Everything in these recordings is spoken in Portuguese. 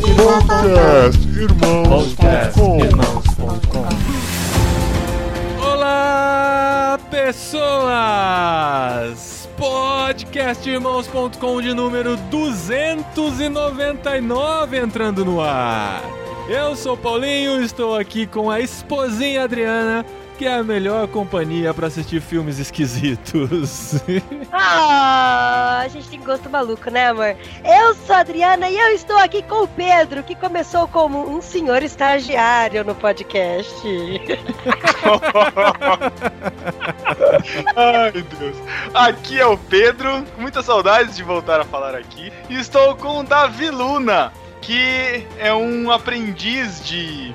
Podcastirmãos.com Olá, pessoas! Podcastirmãos.com de número 299 entrando no ar. Eu sou Paulinho, estou aqui com a esposinha Adriana que é a melhor companhia para assistir filmes esquisitos. ah, a gente tem gosto maluco, né, amor? Eu sou a Adriana e eu estou aqui com o Pedro, que começou como um senhor estagiário no podcast. Ai, Deus. Aqui é o Pedro, muitas saudades de voltar a falar aqui. E estou com o Davi Luna, que é um aprendiz de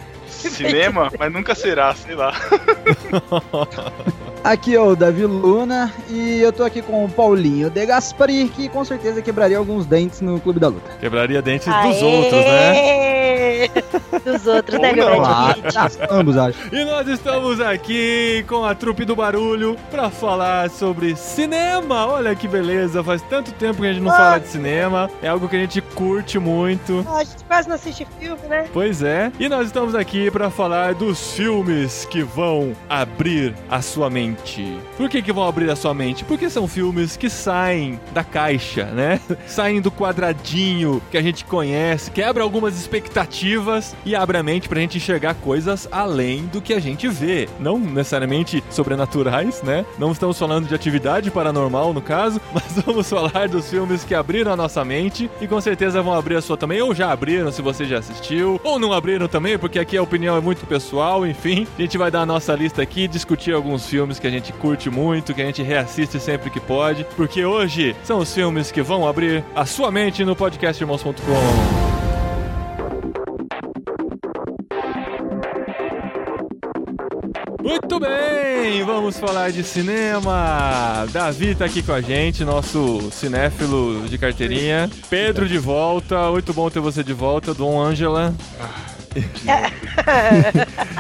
cinema, mas nunca será, sei lá. Aqui é o Davi Luna e eu tô aqui com o Paulinho De Gaspari, que com certeza quebraria alguns dentes no Clube da Luta. Quebraria dentes Aê! dos outros, né? Dos outros, né, meu ah, Ambos, acho. E nós estamos aqui com a trupe do barulho pra falar sobre cinema. Olha que beleza, faz tanto tempo que a gente não fala de cinema. É algo que a gente curte muito. Ah, a gente quase não assiste filme, né? Pois é. E nós estamos aqui pra falar dos filmes que vão abrir a sua mente mente. Por que, que vão abrir a sua mente? Porque são filmes que saem da caixa, né? Saem do quadradinho que a gente conhece, quebra algumas expectativas e abre a mente pra gente enxergar coisas além do que a gente vê. Não necessariamente sobrenaturais, né? Não estamos falando de atividade paranormal no caso, mas vamos falar dos filmes que abriram a nossa mente e com certeza vão abrir a sua também, ou já abriram se você já assistiu, ou não abriram também, porque aqui a opinião é muito pessoal, enfim. A gente vai dar a nossa lista aqui, discutir alguns filmes que a gente curte muito, que a gente reassiste sempre que pode, porque hoje são os filmes que vão abrir a sua mente no podcastirmãos.com. Muito bem, vamos falar de cinema. Davi tá aqui com a gente, nosso cinéfilo de carteirinha. Pedro de volta, muito bom ter você de volta. Dom Angela. Ah.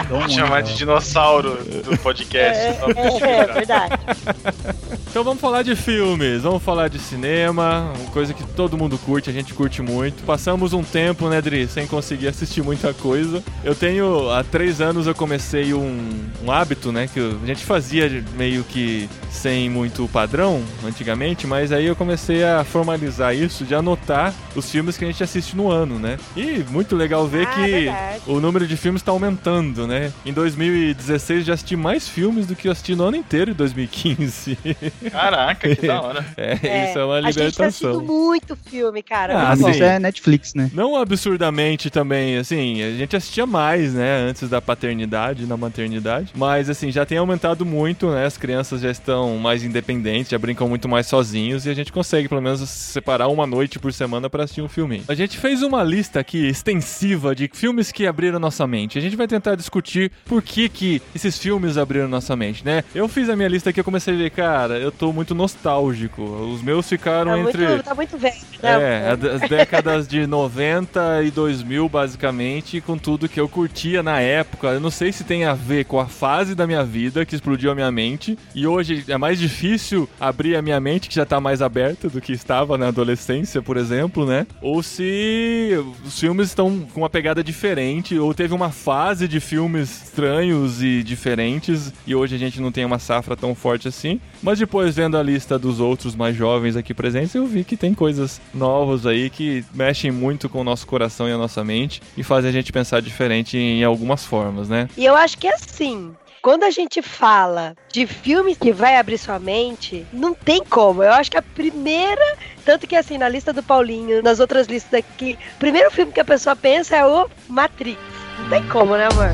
Vamos chamar de dinossauro do podcast. É, é, é, verdade. Então vamos falar de filmes, vamos falar de cinema, uma coisa que todo mundo curte, a gente curte muito. Passamos um tempo, né, Dri, sem conseguir assistir muita coisa. Eu tenho, há três anos eu comecei um, um hábito, né, que a gente fazia meio que sem muito padrão antigamente, mas aí eu comecei a formalizar isso, de anotar os filmes que a gente assiste no ano, né? E muito legal ver ah, que verdade. o número de filmes está aumentando, né? Em 2016 já assisti mais filmes do que eu assisti no ano inteiro em 2015. Caraca, que da hora. É, é, isso é uma libertação. A gente tá assistindo muito filme, cara. Ah, assim, isso é Netflix, né? Não absurdamente também, assim, a gente assistia mais, né, antes da paternidade, na maternidade, mas assim, já tem aumentado muito, né, as crianças já estão mais independentes, já brincam muito mais sozinhos e a gente consegue pelo menos separar uma noite por semana para assistir um filme. A gente fez uma lista aqui extensiva de filmes que abriram nossa mente. A gente vai tentar discutir por que que esses filmes abriram nossa mente, né? Eu fiz a minha lista aqui, eu comecei a ver, cara, eu tô muito nostálgico. Os meus ficaram tá entre. Muito, tá muito velho, né? É, as décadas de 90 e 2000, basicamente, com tudo que eu curtia na época. Eu não sei se tem a ver com a fase da minha vida que explodiu a minha mente. E hoje é mais difícil abrir a minha mente, que já tá mais aberta do que estava na adolescência, por exemplo, né? Ou se os filmes estão com uma pegada diferente, ou teve uma fase de filmes estranhos e diferentes, e hoje a gente não tem uma safra tão forte assim. Mas depois, vendo a lista dos outros mais jovens aqui presentes, eu vi que tem coisas novas aí que mexem muito com o nosso coração e a nossa mente e fazem a gente pensar diferente em algumas formas, né? E eu acho que é assim quando a gente fala de filmes que vai abrir sua mente, não tem como. Eu acho que a primeira, tanto que assim, na lista do Paulinho, nas outras listas aqui, o primeiro filme que a pessoa pensa é o Matrix. Não tem como, né, amor?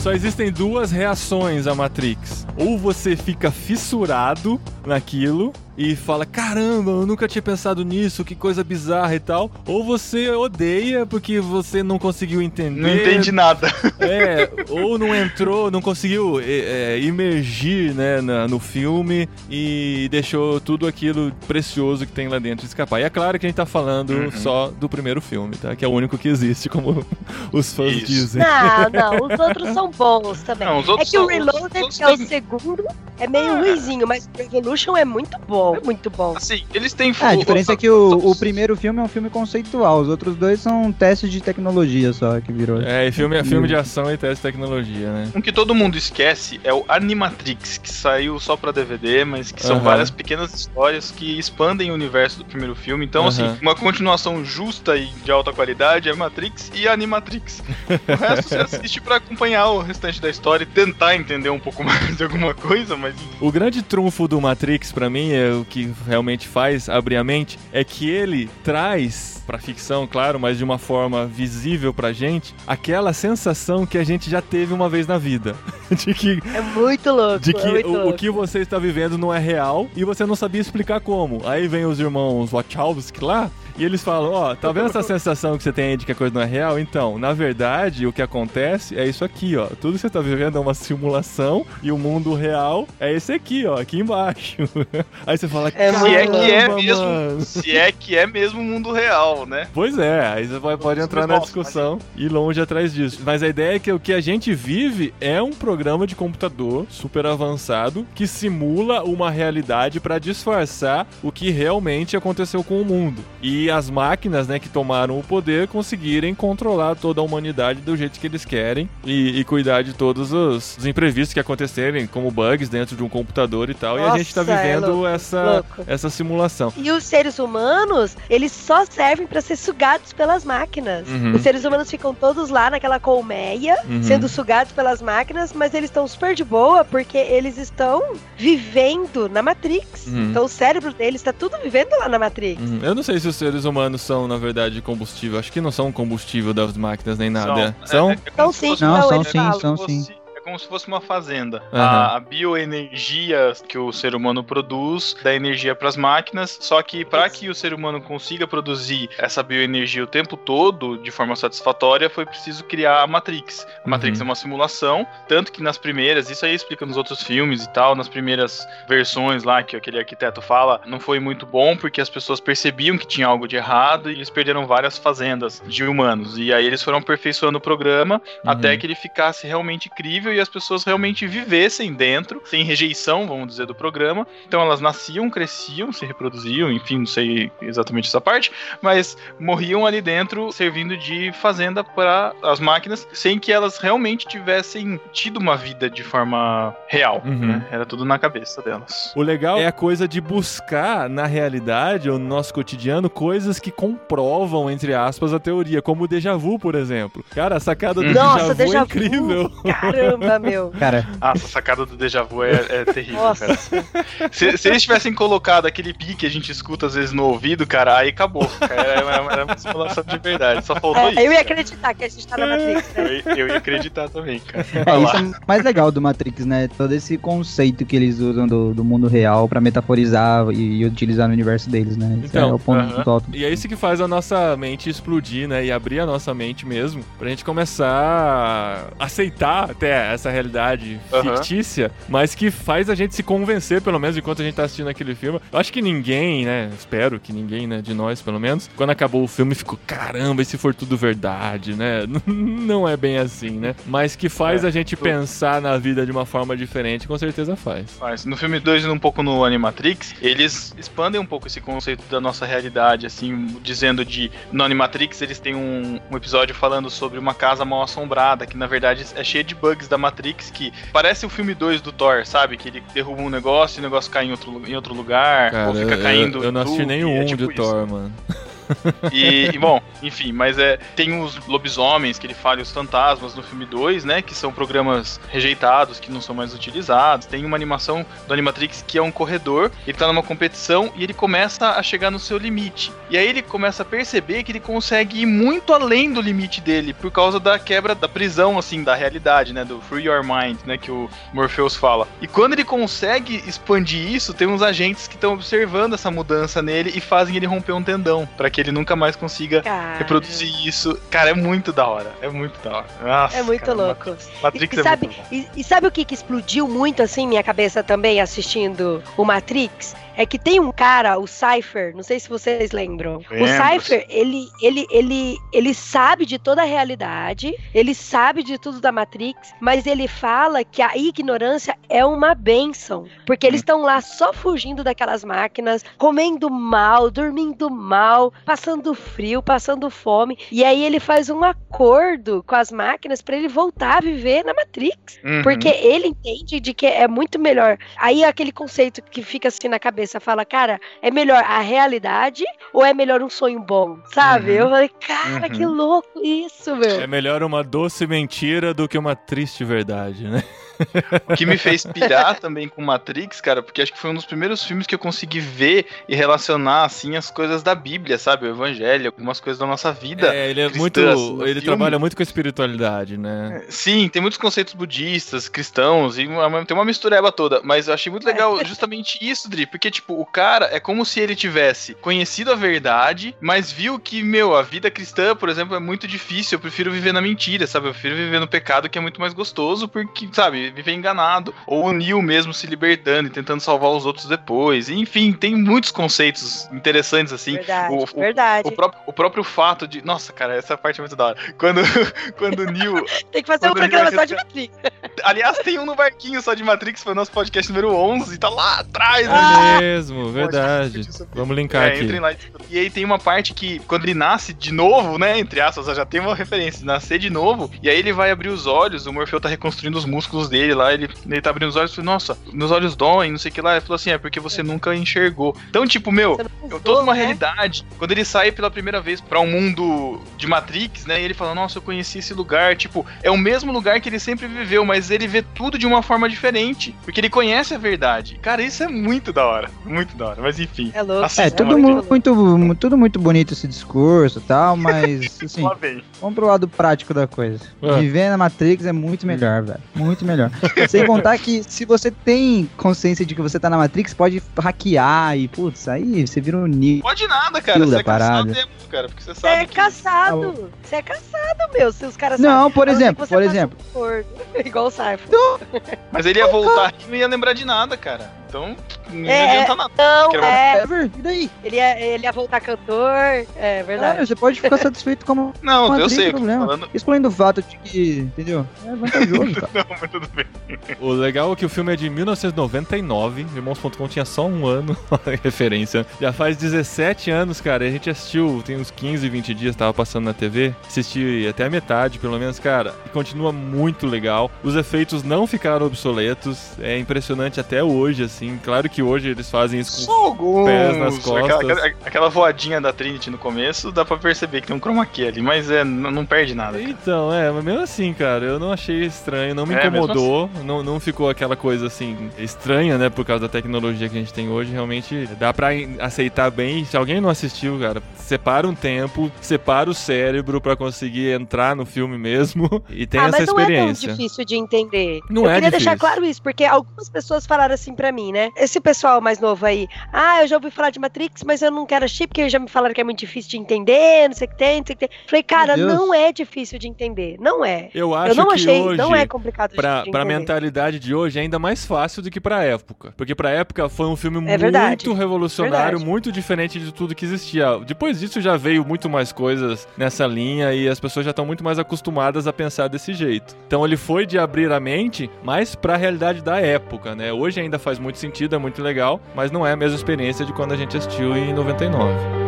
Só existem duas reações a Matrix. Ou você fica fissurado naquilo, e fala: caramba, eu nunca tinha pensado nisso, que coisa bizarra e tal. Ou você odeia porque você não conseguiu entender. Não entende nada. É, ou não entrou, não conseguiu é, é, imergir né, na, no filme e deixou tudo aquilo precioso que tem lá dentro escapar. E é claro que a gente tá falando uhum. só do primeiro filme, tá? Que é o único que existe, como os fãs Isso. dizem. Não, não, os outros são bons também. Não, é que o Reloaded, que é o segundo, é meio ruizinho, mas Revolution é muito bom, é muito bom. Assim, eles têm Ah, a diferença é que o, o primeiro filme é um filme conceitual, os outros dois são testes de tecnologia só que virou. É, e filme, filme de ação e teste de tecnologia, né? Um que todo mundo esquece é o Animatrix, que saiu só pra DVD, mas que são Aham. várias pequenas histórias que expandem o universo do primeiro filme. Então, assim, Aham. uma continuação justa e de alta qualidade é Matrix e Animatrix. O resto você assiste pra acompanhar o restante da história e tentar entender um pouco mais de alguma coisa, mas O grande trunfo do Matrix, pra mim, é o que realmente faz abrir a mente, é que ele traz pra ficção, claro, mas de uma forma visível pra gente, aquela sensação que a gente já teve uma vez na vida. de que, É muito louco. de é que muito o, o louco. que você está vivendo não é real e você não sabia explicar como. Aí vem os irmãos Wachowski lá. E eles falam, ó, tá vendo essa sensação que você tem aí de que a coisa não é real? Então, na verdade, o que acontece é isso aqui, ó. Tudo que você tá vivendo é uma simulação e o mundo real é esse aqui, ó, aqui embaixo. Aí você fala, É se é que é "Caramba, mesmo, mano." se é que é mesmo o mundo real, né? Pois é, aí você pode, pode entrar na discussão e ir longe atrás disso. Mas a ideia é que o que a gente vive é um programa de computador super avançado que simula uma realidade para disfarçar o que realmente aconteceu com o mundo. E as máquinas, né, que tomaram o poder conseguirem controlar toda a humanidade do jeito que eles querem e, e cuidar de todos os, os imprevistos que acontecerem, como bugs dentro de um computador e tal. e a gente tá Nossa, é vivendo louco, essa, louco. essa simulação. E os seres humanos, eles só servem pra ser sugados pelas máquinas. Uhum. Os seres humanos ficam todos lá naquela colmeia, Uhum. sendo sugados pelas máquinas, mas eles estão super de boa porque eles estão vivendo na Matrix. Uhum. Então o cérebro deles tá tudo vivendo lá na Matrix. Uhum. Eu não sei se os seres humanos são, na verdade, combustível. Acho que não são combustível das máquinas nem nada. São? É, é Então se sim, Não, são é sim, são sim. Como se fosse uma fazenda. Aham. A, a bioenergia que o ser humano produz dá energia para as máquinas, só que para que o ser humano consiga produzir essa bioenergia o tempo todo de forma satisfatória, foi preciso criar a Matrix. A Matrix Uhum. é uma simulação, tanto que nas primeiras, isso aí explica nos outros filmes e tal, nas primeiras versões lá que aquele arquiteto fala, não foi muito bom porque as pessoas percebiam que tinha algo de errado e eles perderam várias fazendas de humanos. E aí eles foram aperfeiçoando o programa Uhum. até que ele ficasse realmente crível e as pessoas realmente vivessem dentro, sem rejeição, vamos dizer, do programa. Então elas nasciam, cresciam, se reproduziam, enfim, não sei exatamente essa parte, mas morriam ali dentro, servindo de fazenda para as máquinas, sem que elas realmente tivessem tido uma vida de forma real. Uhum. né? Era tudo na cabeça delas. O legal é a coisa de buscar na realidade ou no nosso cotidiano coisas que comprovam, entre aspas, a teoria, como o déjà vu, por exemplo. Cara, a sacada do Nossa, déjà vu déjà é vu. incrível. Caramba, meu. Cara, Nossa, a sacada do déjà vu é, é terrível, Nossa. cara. Se, se eles tivessem colocado aquele pi que a gente escuta às vezes no ouvido, cara, aí acabou. Cara, era, era- era uma simulação de verdade. Só faltou É, isso. eu ia cara. acreditar que a gente tá na Matrix, né? Eu, ia- eu ia acreditar também, cara. é isso é mais legal do Matrix, né? Todo esse conceito que eles usam do, do mundo real pra metaforizar e, e utilizar no universo deles, né? Isso Então, é o ponto muito alto. E é isso que faz a nossa mente explodir, né? E abrir a nossa mente mesmo, pra gente começar a aceitar até essa realidade Aham. fictícia, mas que faz a gente se convencer, pelo menos enquanto a gente tá assistindo aquele filme. Eu acho que ninguém, né? Espero que ninguém, né? De nós, pelo menos, quando acabou o filme, ficou, caramba, e se for tudo verdade, né? Não é bem assim, né? Mas que faz É, a gente pensar na vida de uma forma diferente, com certeza faz. Mas no filme 2 e um pouco no Animatrix, eles expandem um pouco esse conceito da nossa realidade, assim, dizendo de. No Animatrix, eles têm um, um episódio falando sobre uma casa mal assombrada, que na verdade é cheia de bugs da Matrix, que parece o filme 2 do Thor, sabe? Que ele derruba um negócio e o negócio cai em outro, em outro lugar, Cara, ou fica caindo. eu, eu não assisti nenhum é tipo de isso. Thor, mano. E, e, bom, enfim, mas é tem os lobisomens que ele fala e os fantasmas no filme 2, né? Que são programas rejeitados, que não são mais utilizados. Tem uma animação do Animatrix que é um corredor, ele tá numa competição e ele começa a chegar no seu limite. E aí ele começa a perceber que ele consegue ir muito além do limite dele, por causa da quebra da prisão, assim, da realidade, né? Do Free Your Mind, né? Que o Morpheus fala. E quando ele consegue expandir isso, tem uns agentes que estão observando essa mudança nele e fazem ele romper um tendão, para que ele nunca mais consiga Cara, reproduzir isso. Cara, é muito da hora. É muito da hora. Nossa, É muito cara, louco. Matrix, Matrix E, é sabe, muito e, e sabe o que, que explodiu muito assim minha cabeça também assistindo o Matrix? É que tem um cara, o Cypher, não sei se vocês lembram. O Lembro. Cypher, ele, ele, ele, ele sabe de toda a realidade, ele sabe de tudo da Matrix, mas ele fala que a ignorância é uma benção. Porque eles estão lá só fugindo daquelas máquinas, comendo mal, dormindo mal, passando frio, passando fome. E aí ele faz um acordo com as máquinas pra ele voltar a viver na Matrix. Uhum. Porque ele entende de que é muito melhor. Aí aquele conceito que fica assim na cabeça fala, cara, é melhor a realidade ou é melhor um sonho bom? Sabe? Uhum. Eu falei, cara, que Uhum. louco isso, meu. É melhor uma doce mentira do que uma triste verdade, né? O que me fez pirar também com Matrix, cara, porque acho que foi um dos primeiros filmes que eu consegui ver e relacionar, assim, as coisas da Bíblia, sabe? O Evangelho, algumas coisas da nossa vida. É, ele é cristã, muito. assim, ele filme. trabalha muito com a espiritualidade, né? Sim, tem muitos conceitos budistas, cristãos, e uma- tem uma mistureba toda. Mas eu achei muito legal justamente isso, Dri, porque, tipo, o cara é como se ele tivesse conhecido a verdade, mas viu que, meu, a vida cristã, por exemplo, é muito difícil. Eu prefiro viver na mentira, sabe? Eu prefiro viver no pecado, que é muito mais gostoso, porque, sabe, viver enganado. Ou o Neo mesmo se libertando e tentando salvar os outros depois. Enfim, tem muitos conceitos interessantes, assim. verdade, o- o- verdade. O próprio, o próprio fato de. Nossa, cara, essa parte é muito da hora. Quando, quando o Neo Tem que fazer um programa vai só de Matrix. Aliás, tem um no barquinho só de Matrix, foi o nosso podcast número 11, tá lá atrás, né? Ah! Mesmo, verdade. Vamos linkar É, aqui. entrem lá. E aí tem uma parte que, quando ele nasce de novo, né? Entre aspas, já tem uma referência, nascer de novo, e aí ele vai abrir os olhos, o Morfeu tá reconstruindo os músculos dele lá, ele, ele tá abrindo os olhos e fala, nossa, meus olhos doem, não sei o que lá. Ele falou assim, é porque você nunca enxergou. Então, tipo, meu, Você não é usou, toda uma né? realidade. Quando ele sai pela primeira vez pra um mundo de Matrix, né? E ele fala, nossa, eu conheci esse lugar. Tipo, é o mesmo lugar que ele sempre viveu, mas ele vê tudo de uma forma diferente. Porque ele conhece a verdade. Cara, isso é muito da hora. Muito da hora. Mas enfim. É louco. É, tudo mu- muito, tudo muito bonito esse discurso e tal, mas, assim, vamos pro lado prático da coisa. Ah. Viver na Matrix é muito melhor, velho. Muito melhor. Sem contar que se você tem consciência de que você tá na Matrix, pode hackear e, putz, aí você vira um Neo. Pode nada, cara. Você é caçado mesmo, cara. Porque você Você sabe é que... caçado. Você é caçado, meu. Se os caras Não, por sabem. Ser exemplo, que você por exemplo. um Igual o Cypher. Mas ele ia voltar e não ia lembrar de nada, cara. Então, não É, adianta nada. Não, Quero- é. Ever, e daí? Ele ia, ele ia voltar cantor. É verdade. Cara, você pode ficar satisfeito como Não, eu sei. problema. Falando... Excluindo o fato de que, entendeu? É vantajoso, cara. Não, mas tudo bem. O legal é que o filme é de 1999, Irmãos.com tinha só um ano, referência. Já faz 17 anos, cara, e a gente assistiu, tem uns 15, 20 dias, tava passando na TV, assisti até a metade, pelo menos, cara, e continua muito legal. Os efeitos não ficaram obsoletos, é impressionante até hoje, assim. Claro que hoje eles fazem isso com alguns. pés nas costas. Aquela, aquela- voadinha da Trinity no começo, dá pra perceber que tem um chroma key ali, mas é, não perde nada. cara. Então, é, mas mesmo assim, cara, eu não achei estranho, não me É, incomodou, não, não ficou aquela coisa assim estranha, né, por causa da tecnologia que a gente tem hoje, realmente dá pra aceitar bem. Se alguém não assistiu, cara, separa um tempo, separa o cérebro pra conseguir entrar no filme mesmo e tem ah, essa mas não é tão experiência. difícil de entender. Não eu é queria deixar difícil. claro isso, porque algumas pessoas falaram assim pra mim, né? Esse pessoal mais novo aí, ah, eu já ouvi falar de Matrix, mas eu não quero assistir porque já me falaram que é muito difícil de entender, não sei o que tem, não sei o que tem. Falei, cara, não é difícil de entender, não é. Eu acho eu não que achei, hoje não é complicado Pra, de pra mentalidade de hoje é ainda mais fácil do que pra época. Porque pra época foi um filme É verdade. muito revolucionário, Verdade. muito diferente de tudo que existia. Depois disso já veio muito mais coisas nessa linha e as pessoas já estão muito mais acostumadas a pensar desse jeito. Então ele foi de abrir a mente, mas pra realidade da época, né? Hoje ainda faz muito sentido, é muito legal, mas não é a mesma experiência de quando a gente assistiu em 99.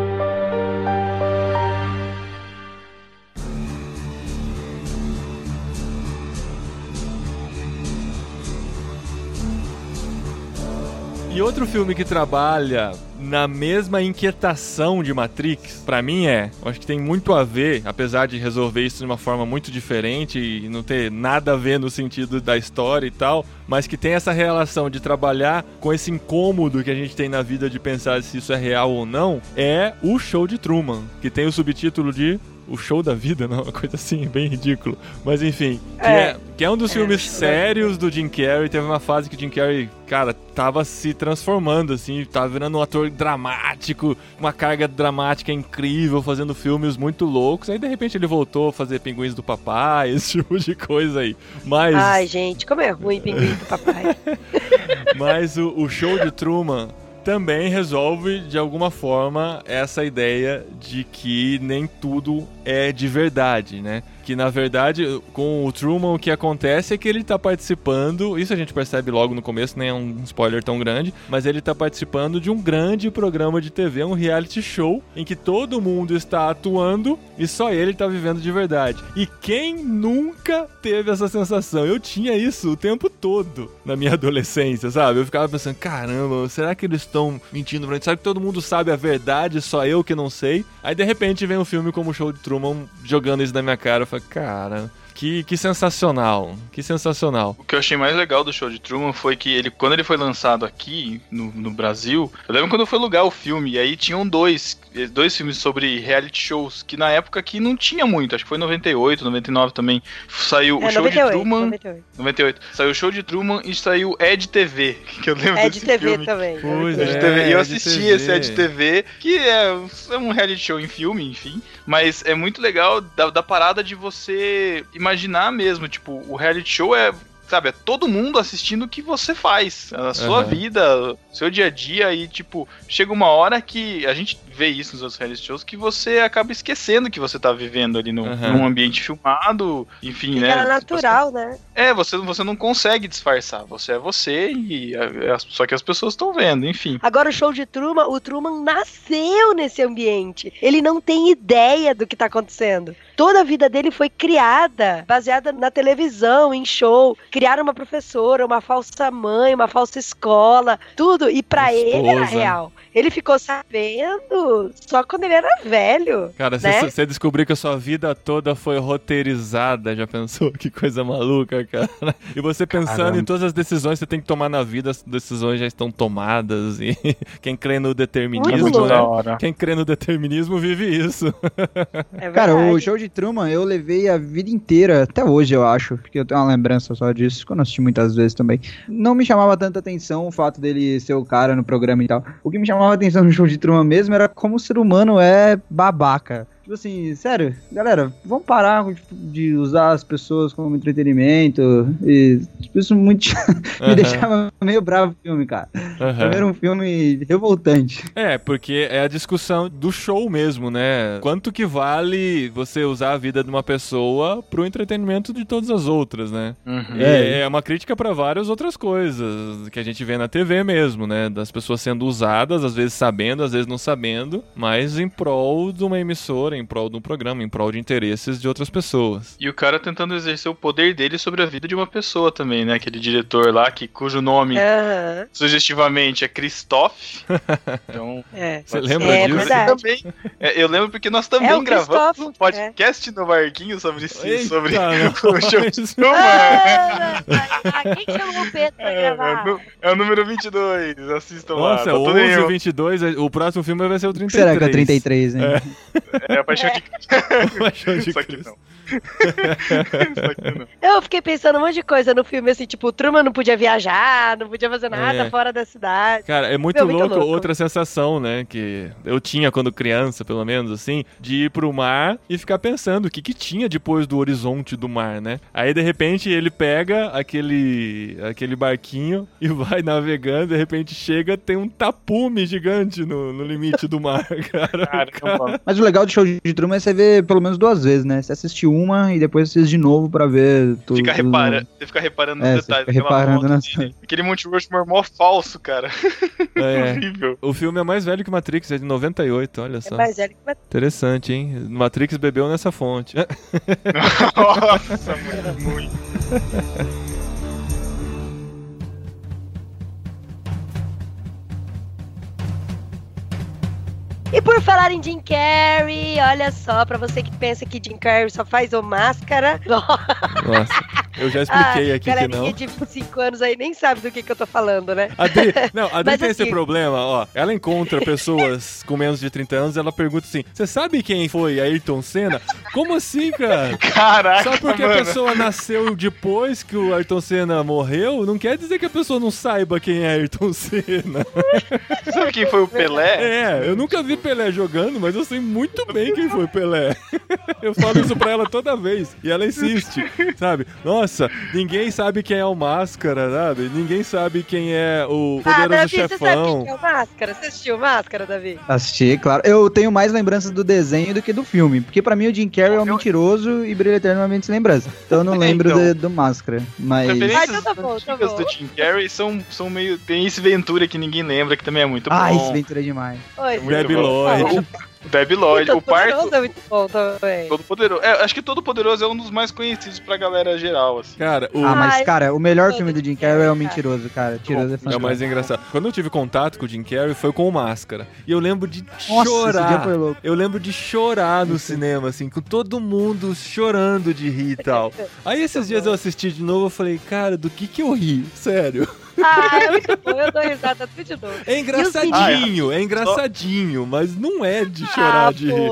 E outro filme que trabalha na mesma inquietação de Matrix, pra mim é, eu acho que tem muito a ver, apesar de resolver isso de uma forma muito diferente e não ter nada a ver no sentido da história e tal, mas que tem essa relação de trabalhar com esse incômodo que a gente tem na vida de pensar se isso é real ou não, é o Show de Truman, que tem o subtítulo de o show da vida, não? Uma coisa assim, bem ridículo. Mas enfim, que é, É. que é um dos É, filmes sérios do Jim Carrey. Teve uma fase que o Jim Carrey, cara, tava se transformando, assim, tava virando um ator dramático, uma carga dramática incrível, fazendo filmes muito loucos. Aí de repente ele voltou a fazer Pinguins do Papai, esse tipo de coisa aí. Mas. Ai, gente, como é ruim pinguim do papai. Mas o, o show de Truman também resolve de alguma forma essa ideia de que nem tudo é de verdade, né? Que na verdade, com o Truman, o que acontece é que ele tá participando, isso a gente percebe logo no começo, nem é um spoiler tão grande, mas ele tá participando de um grande programa de TV, um reality show, em que todo mundo está atuando e só ele tá vivendo de verdade. E quem nunca teve essa sensação? Eu tinha isso o tempo todo na minha adolescência, sabe? Eu ficava pensando, caramba, será que eles estão mentindo pra gente? Será que todo mundo sabe a verdade, só eu que não sei? Aí de repente vem um filme como o Show de Truman jogando isso na minha cara. Cara, que, que sensacional, que sensacional. O que eu achei mais legal do show de Truman foi que ele, quando ele foi lançado aqui no, no Brasil, eu lembro quando eu fui alugar o filme, e aí tinham dois, dois filmes sobre reality shows, que na época aqui não tinha muito, acho que foi 98, 99 também. Saiu É, o show 98, de Truman. 98. 98. Saiu o show de Truman e saiu Ed TV, que eu lembro de desse TV filme. também. Pois Ed é. TV. E eu Ed assisti TV. esse Ed TV, que é, é um reality show em filme, enfim. Mas é muito legal da, da parada de você imaginar mesmo. Tipo, o reality show é. Sabe, é todo mundo assistindo o que você faz, a sua Aham. vida, seu dia a dia, e tipo, chega uma hora que a gente vê isso nos outros reality shows, que você acaba esquecendo que você tá vivendo ali no, Aham. num ambiente filmado, enfim, Que né? era natural, né? É, você, você não consegue disfarçar. Você é você e é- é- só que as pessoas estão vendo, enfim. Agora o show de Truman, o Truman nasceu nesse ambiente. Ele não tem ideia do que tá acontecendo. Toda a vida dele foi criada, baseada na televisão, em show. Criaram uma professora, uma falsa mãe, uma falsa escola, tudo. E pra ele era real. Ele ficou sabendo só quando ele era velho. Cara, né? você descobriu que a sua vida toda foi roteirizada, já pensou? Que coisa maluca, cara. E você pensando Caramba. em todas as decisões que você tem que tomar na vida, as decisões já estão tomadas. E quem crê no determinismo, né? Quem crê no determinismo vive isso. É Cara, o show de Truman eu levei a vida inteira, até hoje eu acho, porque eu tenho uma lembrança só disso, que eu não assisti muitas vezes também. Não me chamava tanta atenção o fato dele ser o cara no programa e tal. O que me chamava atenção no show de Truman mesmo era como o ser humano é babaca. Tipo assim, sério, galera, vamos parar tipo, de usar as pessoas como entretenimento. E tipo, isso muito me deixava meio bravo o filme, cara. aham. Primeiro um filme revoltante. É, porque é a discussão do show mesmo, né? Quanto que vale você usar a vida de uma pessoa pro entretenimento de todas as outras, né? Uhum. É, é uma crítica pra várias outras coisas que a gente vê na TV mesmo, né? Das pessoas sendo usadas, às vezes sabendo, às vezes não sabendo, mas em prol de uma emissora, em prol de um programa, em prol de interesses de outras pessoas. E o cara tentando exercer o poder dele sobre a vida de uma pessoa também, né? Aquele diretor lá, que, cujo nome, sugestivamente, é Christoph. Então, é. Você lembra É disso? verdade. também, é, eu lembro porque nós também É gravamos um podcast no Barquinho sobre, Eita, sobre o show de. Ah, quem chamou o Pedro pra É, é, gravar? o nu- é o número 22, assistam lá. Nossa, tá tudo 11 em- e 22, o próximo filme vai ser o 33. Será que é o 33, né? É a paixão de Paixão de Cristo. não. Isso aqui não. Eu fiquei pensando um monte de coisa no filme, assim, tipo, o Truman não podia viajar, não podia fazer nada É. fora da cidade. Cara, é muito, Meu, muito louco, louco. outra sensação, né? Que eu tinha quando criança, pelo menos, assim, de ir pro mar e ficar pensando o que, que tinha depois do horizonte do mar, né? Aí, de repente, ele pega aquele, aquele barquinho e vai navegando, de repente chega, tem um tapume gigante no, no limite do mar, cara. Caramba. Mas o legal do show de Truman é você ver pelo menos duas vezes, né? Você assiste uma e depois assiste de novo pra ver tudo. Fica tudo reparando, você fica reparando nos É, você detalhes. fica reparando nas. Aquele Monte Rushmore mó falso, cara. É. Horrível. O filme é mais velho que Matrix, é de 98, olha É só. mais velho que uma- Interessante, hein? Matrix bebeu nessa fonte. Nossa, muito, muito. E por falar em Jim Carrey, olha só, pra você que pensa que Jim Carrey só faz o máscara. Nossa, eu já expliquei Ah, aqui que galerinha não. de 25 anos aí nem sabe do que, que eu tô falando, né? A Dri, não, a Dri Mas tem esse assim- problema, ó. Ela encontra pessoas com menos de 30 anos e ela pergunta assim: Você sabe quem foi Ayrton Senna? Como assim, cara? Caraca, Só porque a mano. pessoa nasceu depois que o Ayrton Senna morreu, não quer dizer que a pessoa não saiba quem é Ayrton Senna. Você sabe quem foi o Pelé? É, eu nunca vi Pelé jogando, mas eu sei muito bem quem foi Pelé. Eu falo isso pra ela toda vez. E ela insiste, sabe? Nossa, ninguém sabe quem é o Máscara, sabe? Ninguém sabe quem é o Ah, poderoso Davi, você sabe chefão. quem é o Máscara? Você assistiu Máscara, Davi? Assisti, claro. Eu tenho mais lembranças do desenho do que do filme. Porque pra mim o Jim Carrey é um mentiroso e brilha eternamente sem lembrança. Então eu não lembro Então. de- do Máscara. Mas. Referências Ah, tá bom, tá bom. do Jim Carrey são, são meio. Tem esse Ventura que ninguém lembra, que também é muito Ah, bom. esse Ventura é demais. Oi. Muito Debbie bom. Lloyd. O Debbie Lloyd, Todo o parto. Poderoso é muito bom também. Todo Poderoso. É, acho que Todo Poderoso é um dos mais conhecidos pra galera geral, assim. Cara, o. Ah, mas, cara, o melhor filme do Jim Carrey é o Mentiroso, cara. Mentiroso é É o fantástico. mais engraçado. Quando eu tive contato com o Jim Carrey foi com o Máscara. E eu lembro de Nossa, esse dia chorar. foi louco. Eu lembro de chorar no cinema, assim, com todo mundo chorando de rir e tal. Aí esses dias eu assisti de novo, eu falei, cara, do que que eu ri? Sério. Ah, é. Eu dou risada tudo de novo. É engraçadinho, é engraçadinho, mas não é de chorar ah, de rir.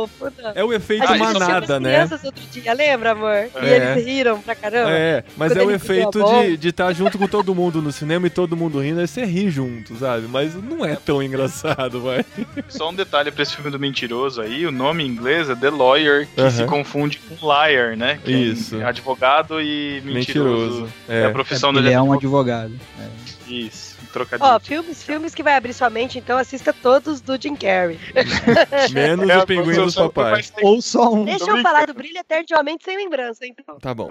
É o efeito A assistiu manada, as né? crianças outro dia, lembra, amor? E É. eles riram pra caramba. É, mas Quando é o ele efeito de estar junto com todo mundo no cinema e todo mundo rindo, aí você ri junto, sabe? Mas não é tão engraçado, vai. Só um detalhe pra esse filme do Mentiroso aí, o nome em inglês é The Lawyer, que Aham. se confunde com Liar, né? Que Isso. É advogado e mentiroso. É, a É. profissão Ele dele é um advogado. advogado. Isso, trocadilho. Ó, filmes, filmes que vai abrir sua mente, então assista todos do Jim Carrey. Menos É, o pinguim só- do só- papai. vai sair- Ou só um. Deixa eu falar do Brilho Eterno de Uma Mente Sem Lembrança, então. Tá bom.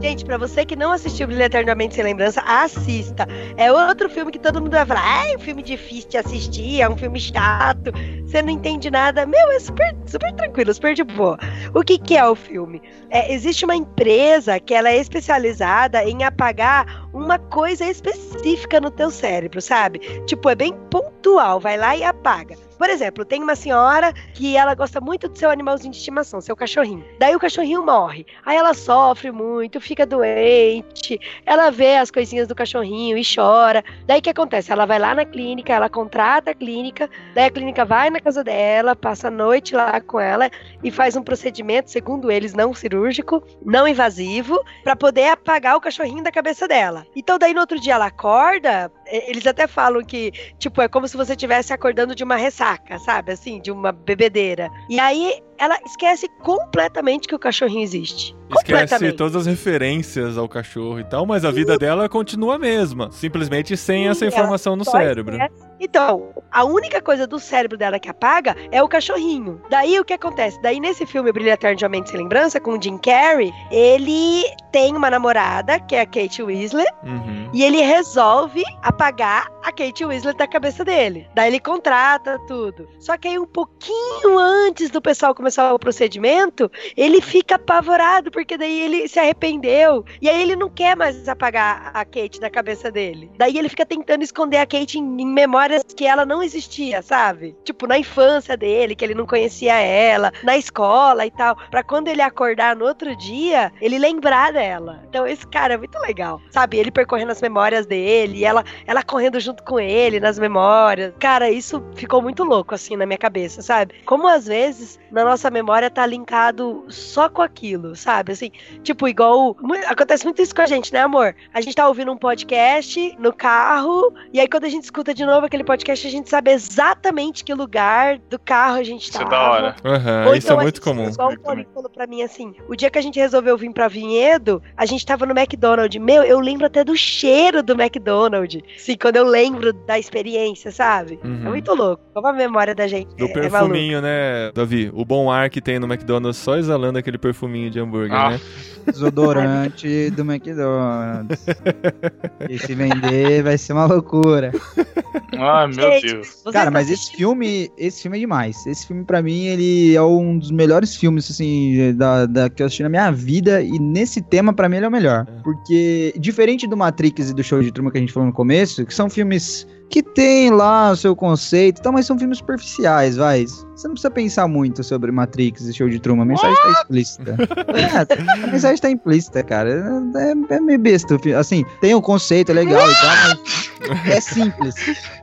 Gente, pra você que não assistiu Brilho Eternamente Sem Lembrança, assista. É outro filme que todo mundo vai falar, ai, é um filme difícil de assistir, é um filme chato, você não entende nada. Meu, é super, super tranquilo, super de boa. O que que é o filme? É, existe uma empresa que ela é especializada em apagar uma coisa específica no teu cérebro, sabe? Tipo, é bem pontual, vai lá e apaga. Por exemplo, tem uma senhora que ela gosta muito do seu animalzinho de estimação, seu cachorrinho. Daí o cachorrinho morre. Aí ela sofre muito, fica doente. Ela vê as coisinhas do cachorrinho e chora. Daí o que acontece? Ela vai lá na clínica, ela contrata a clínica. Daí a clínica vai na casa dela, passa a noite lá com ela e faz um procedimento, segundo eles, não cirúrgico, não invasivo, para poder apagar o cachorrinho da cabeça dela. Então daí no outro dia ela acorda, eles até falam que Tipo, é como se você estivesse acordando de uma ressaca, sabe? Assim, de uma bebedeira. E aí ela esquece completamente que o cachorrinho existe. Esquece todas as referências ao cachorro e tal, mas a vida dela continua a mesma. Simplesmente sem Sim, essa informação no cérebro. esquece. Então, a única coisa do cérebro dela que apaga é o cachorrinho. Daí o que acontece? Daí nesse filme Brilha Eterno de Uma Mente Sem Lembrança, com o Jim Carrey, ele tem uma namorada, que é a Kate Winslet, Uhum. E ele resolve apagar a Kate Winslet da cabeça dele. Daí ele contrata tudo. Só que aí um pouquinho antes do pessoal começar o procedimento, ele fica apavorado porque daí ele se arrependeu e aí ele não quer mais apagar a Kate da cabeça dele. Daí ele fica tentando esconder a Kate em, em memórias que ela não existia, sabe? Tipo na infância dele, que ele não conhecia ela, na escola e tal, Pra quando ele acordar no outro dia, ele lembrar dela. Então esse cara é muito legal, sabe? Ele percorrendo as memórias dele, ela ela correndo junto com ele nas memórias. Cara, isso ficou muito louco assim na minha cabeça, sabe? Como às vezes na nossa memória tá linkado só com aquilo, sabe? Assim, tipo igual acontece muito isso com a gente, né, amor? A gente tá ouvindo um podcast no carro e aí quando a gente escuta de novo aquele podcast, a gente sabe exatamente que lugar do carro a gente Isso tá. é da hora. Ou isso então é muito gente- comum. Igual o Paulinho falou pra mim assim: o dia que a gente resolveu vir pra Vinhedo, a gente tava no McDonald's. Meu, eu lembro até do cheiro do McDonald's. Sim, quando eu lembro da experiência, sabe? Uhum. É muito louco. Como a memória da gente Do é, é perfuminho, né, Davi? O bom ar que tem no McDonald's só exalando aquele perfuminho de hambúrguer, Ah. né? Desodorante do McDonald's. E se vender vai ser uma loucura. Ah, meu Gente, Deus. Cara, mas esse filme, esse filme é demais. Esse filme pra mim ele é um dos melhores filmes assim da, da que eu assisti na minha vida e nesse tema pra mim ele é o melhor, É. porque diferente do Matrix e do Show de Truman que a gente falou no começo, que são filmes que tem lá o seu conceito, tal, mas são filmes superficiais, vai. Você não precisa pensar muito sobre Matrix e Show de Truman, a mensagem tá explícita. É, a mensagem tá implícita, cara. É, é meio besta. o filme. Assim, tem o conceito, é legal e tal, mas é simples.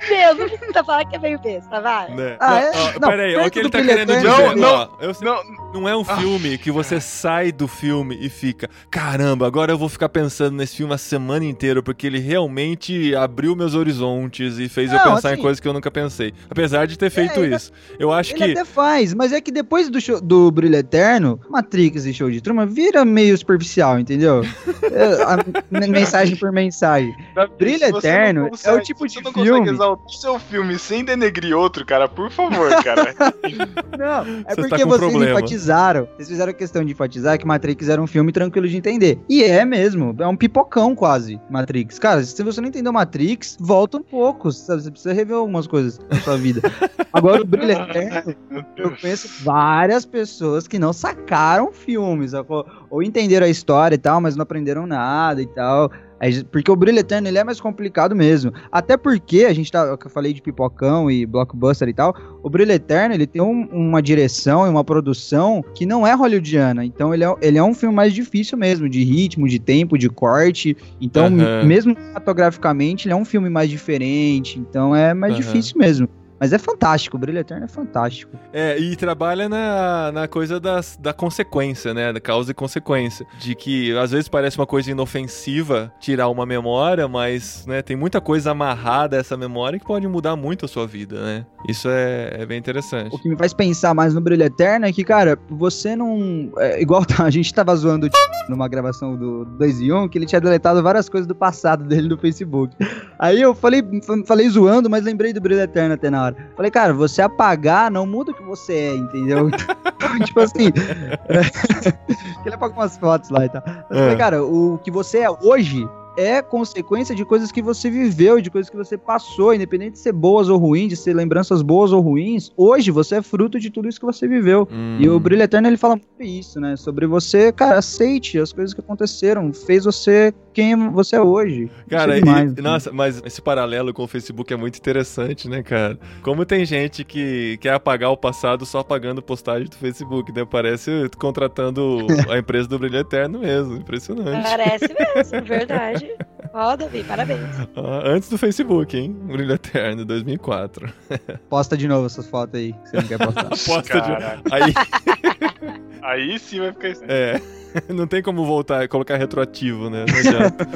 Meu, não precisa falar que é meio besta, vai. Né? Ah, Não, é? ó, Não, peraí, olha o que ele tá querendo dizer. Não, ó, eu Não, Não é um filme que você sai do filme e fica, caramba, agora eu vou ficar pensando nesse filme a semana inteira, porque ele realmente abriu meus horizontes e fez eu Não, pensar em assim- coisas que eu nunca pensei. Apesar de ter feito ele- isso. Eu acho Ele que. até faz, mas é que depois do, show- do Brilho Eterno, Matrix e Show de Truman vira meio superficial, entendeu? É, a- mensagem por mensagem. Brilho Eterno não é o consegue- tipo de você não filme- consegue exaltar o seu filme sem denegrir outro, cara, por favor, cara. Não, é Você tá porque com vocês problema. enfatizaram. Vocês fizeram questão de enfatizar que Matrix era um filme tranquilo de entender. E é mesmo. É um pipocão quase, Matrix. Cara, se você não entendeu Matrix, volta um pouco. sabe? Você precisa rever algumas coisas na sua vida. Agora, o Brilho Eterno, eu conheço várias pessoas que não sacaram filmes, ou entenderam a história e tal, mas não aprenderam nada e tal. Aí, Porque o Brilho Eterno ele é mais complicado mesmo. Até porque a gente tá. que Eu falei de pipocão e blockbuster e tal. O Brilho Eterno ele tem um- uma direção e uma produção que não é hollywoodiana. Então ele é, ele é um filme mais difícil mesmo, de ritmo, de tempo, de corte. Então, Aham. mesmo cinematograficamente, ele é um filme mais diferente. Então é mais Aham. difícil mesmo. Mas é fantástico, o Brilho Eterno é fantástico. É, e trabalha na, na coisa das, da consequência, né? Da causa e consequência. De que às vezes parece uma coisa inofensiva tirar uma memória, mas né, tem muita coisa amarrada a essa memória que pode mudar muito a sua vida, né? Isso é, é bem interessante. O que me faz pensar mais no Brilho Eterno é que, cara, você não. É, igual a gente tava zoando numa gravação do 2 e 1, que ele tinha deletado várias coisas do passado dele no Facebook. Aí eu falei, falei zoando, mas lembrei do Brilho Eterno até na hora. Falei, cara, você apagar não muda o que você é, entendeu? tipo assim. ele apaga umas fotos lá e tal. Mas eu falei, É. cara, o que você é hoje é consequência de coisas que você viveu, de coisas que você passou, independente de ser boas ou ruins, de ser lembranças boas ou ruins. Hoje você é fruto de tudo isso que você viveu. Hum. E o Brilho Eterno ele fala muito isso, né? Sobre você, cara, aceite as coisas que aconteceram, fez você quem você é hoje. Cara, Isso é e- demais, assim. nossa, mas esse paralelo com o Facebook é muito interessante, né, cara? Como tem gente que quer apagar o passado só apagando postagem do Facebook, né? Parece contratando a empresa do Brilho Eterno mesmo. Impressionante. Parece mesmo, verdade. Ó, Davi, parabéns. Antes do Facebook, hein? Brilho Eterno, 2004. Posta de novo essas fotos aí que você não quer postar. Posta de... Aí, Aí sim vai ficar estranho. é... Não tem como voltar e colocar retroativo, né? Não adianta.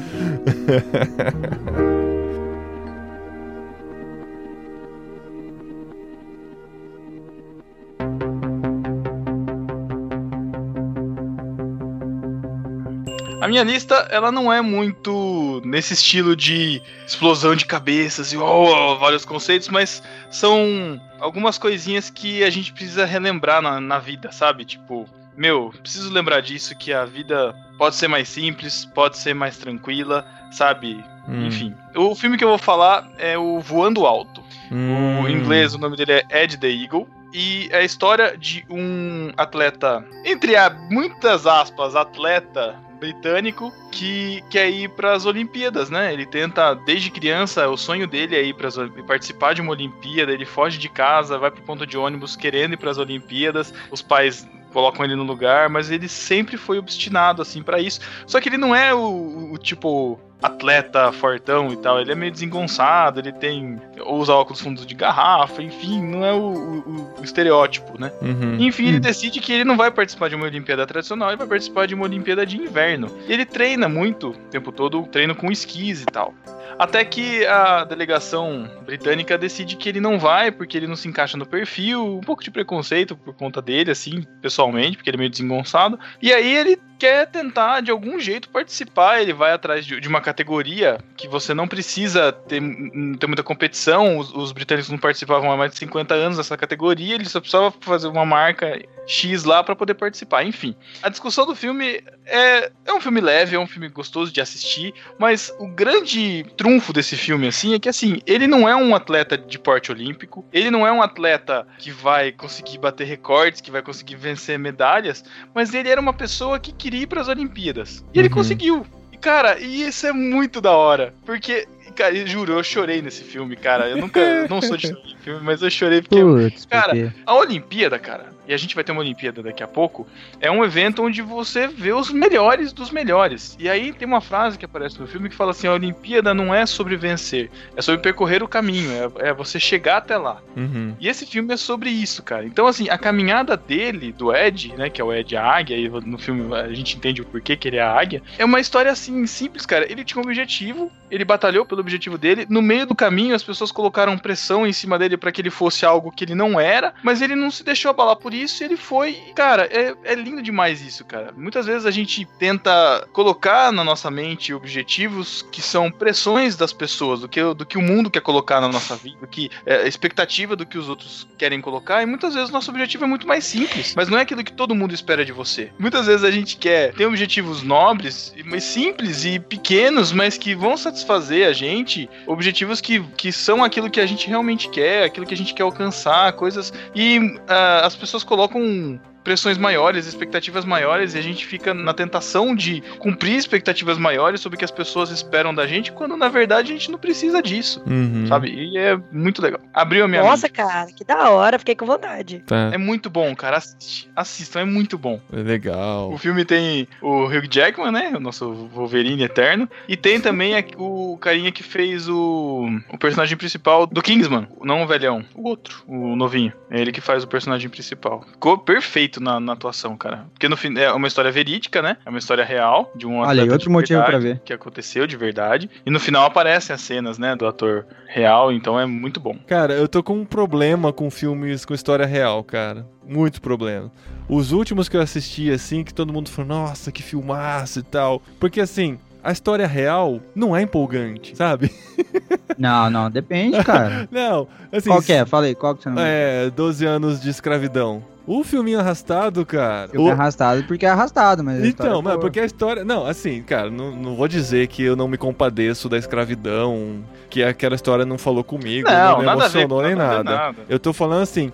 A minha lista, ela não é muito nesse estilo de explosão de cabeças e oh, vários conceitos, mas são algumas coisinhas que a gente precisa relembrar na, na vida, sabe? Tipo, meu, preciso lembrar disso, que a vida pode ser mais simples, pode ser mais tranquila, sabe? Hum, Enfim. O filme que eu vou falar é o Voando Alto. hum. O em inglês, o nome dele é Ed the Eagle. E é a história de um atleta, entre muitas aspas, atleta britânico que quer ir para as Olimpíadas, né? Ele tenta desde criança, o sonho dele é ir para participar de uma Olimpíada, ele foge de casa, vai pro ponto de ônibus querendo ir para as Olimpíadas. Os pais colocam ele no lugar, mas ele sempre foi obstinado assim para isso. Só que ele não é o, o tipo atleta fortão e tal, ele é meio desengonçado, ele tem usa óculos fundos de garrafa, enfim, não é o, o- o estereótipo, né? Uhum. Enfim, ele Hum. decide que ele não vai participar de uma Olimpíada tradicional, ele vai participar de uma Olimpíada de inverno. E ele treina muito o tempo todo, treino com esquis e tal. Até que a delegação britânica decide que ele não vai, porque ele não se encaixa no perfil, um pouco de preconceito por conta dele, assim, pessoalmente, porque ele é meio desengonçado. E aí ele quer tentar, de algum jeito, participar, ele vai atrás de, de uma categoria que você não precisa ter, m- ter muita competição, os, os britânicos não participavam há mais de 50 anos dessa categoria, ele só precisava fazer uma marca X lá pra poder participar. Enfim, a discussão do filme é, é um filme leve, é um filme gostoso de assistir, mas o grande trunfo desse filme, assim, é que, assim, ele não é um atleta de porte olímpico, ele não é um atleta que vai conseguir bater recordes, que vai conseguir vencer medalhas, mas ele era uma pessoa que queria ir pras Olimpíadas. E ele Uhum. conseguiu. Cara, e isso é muito da hora, porque... Cara, juro, eu chorei nesse filme, cara. Eu nunca. Eu não sou de filme, mas eu chorei porque Putz, Cara, porque... a Olimpíada, cara, e a gente vai ter uma Olimpíada daqui a pouco, é um evento onde você vê os melhores dos melhores. E aí tem uma frase que aparece no filme que fala assim: a Olimpíada não é sobre vencer, é sobre percorrer o caminho, é, é você chegar até lá. Uhum. E esse filme é sobre isso, cara. Então, assim, a caminhada dele, do Ed, né, que é o Ed a águia, e no filme a gente entende o porquê que ele é a águia, é uma história, assim, simples, cara. Ele tinha um objetivo, ele batalhou pelo objetivo dele, no meio do caminho as pessoas colocaram pressão em cima dele para que ele fosse algo que ele não era, mas ele não se deixou abalar por isso, ele foi. Cara, é, é lindo demais isso, cara. Muitas vezes a gente tenta colocar na nossa mente objetivos que são pressões das pessoas, do que, do que o mundo quer colocar na nossa vida, do que é, a expectativa do que os outros querem colocar, e muitas vezes nosso objetivo é muito mais simples, mas não é aquilo que todo mundo espera de você. Muitas vezes a gente quer ter objetivos nobres, mas simples e pequenos, mas que vão satisfazer a gente, objetivos que, que são aquilo que a gente realmente quer, aquilo que a gente quer alcançar, coisas. E uh, as pessoas colocam pressões maiores, expectativas maiores, e a gente fica na tentação de cumprir expectativas maiores sobre o que as pessoas esperam da gente, quando na verdade a gente não precisa disso, Uhum. sabe? E é muito legal. Abriu a minha Nossa, mente. cara, que da hora, fiquei com vontade. Tá. É muito bom, cara. Assiste. Assistam, é muito bom. É legal. O filme tem o Hugh Jackman, né? O nosso Wolverine eterno. E tem também a- o carinha que fez o, o personagem principal do Kingsman. Não o velhão, o outro, o novinho. É ele que faz o personagem principal. Ficou perfeito na, na atuação, cara. Porque no fim é uma história verídica, né? É uma história real de um Olha, aí, outro motivo pra ver. Que aconteceu de verdade. E no final aparecem as cenas, né? Do ator real. Então é muito bom. Cara, eu tô com um problema com filmes com história real, cara. Muito problema. Os últimos que eu assisti, assim, que todo mundo falou, nossa, que filmaço e tal. Porque, assim, a história real não é empolgante, sabe? Não, não, depende, cara. Não, assim. Qual que é? Fala aí, qual que você não É, 12 anos de escravidão. O filminho arrastado, cara. Filme o- arrastado porque é arrastado, mas. a história Então, é mas porque a história. Não, assim, cara, não, não vou dizer que eu não me compadeço da escravidão, que aquela história não falou comigo, não, me nada a ver, emocionou nem nada ver, nada. nada. Eu tô falando assim.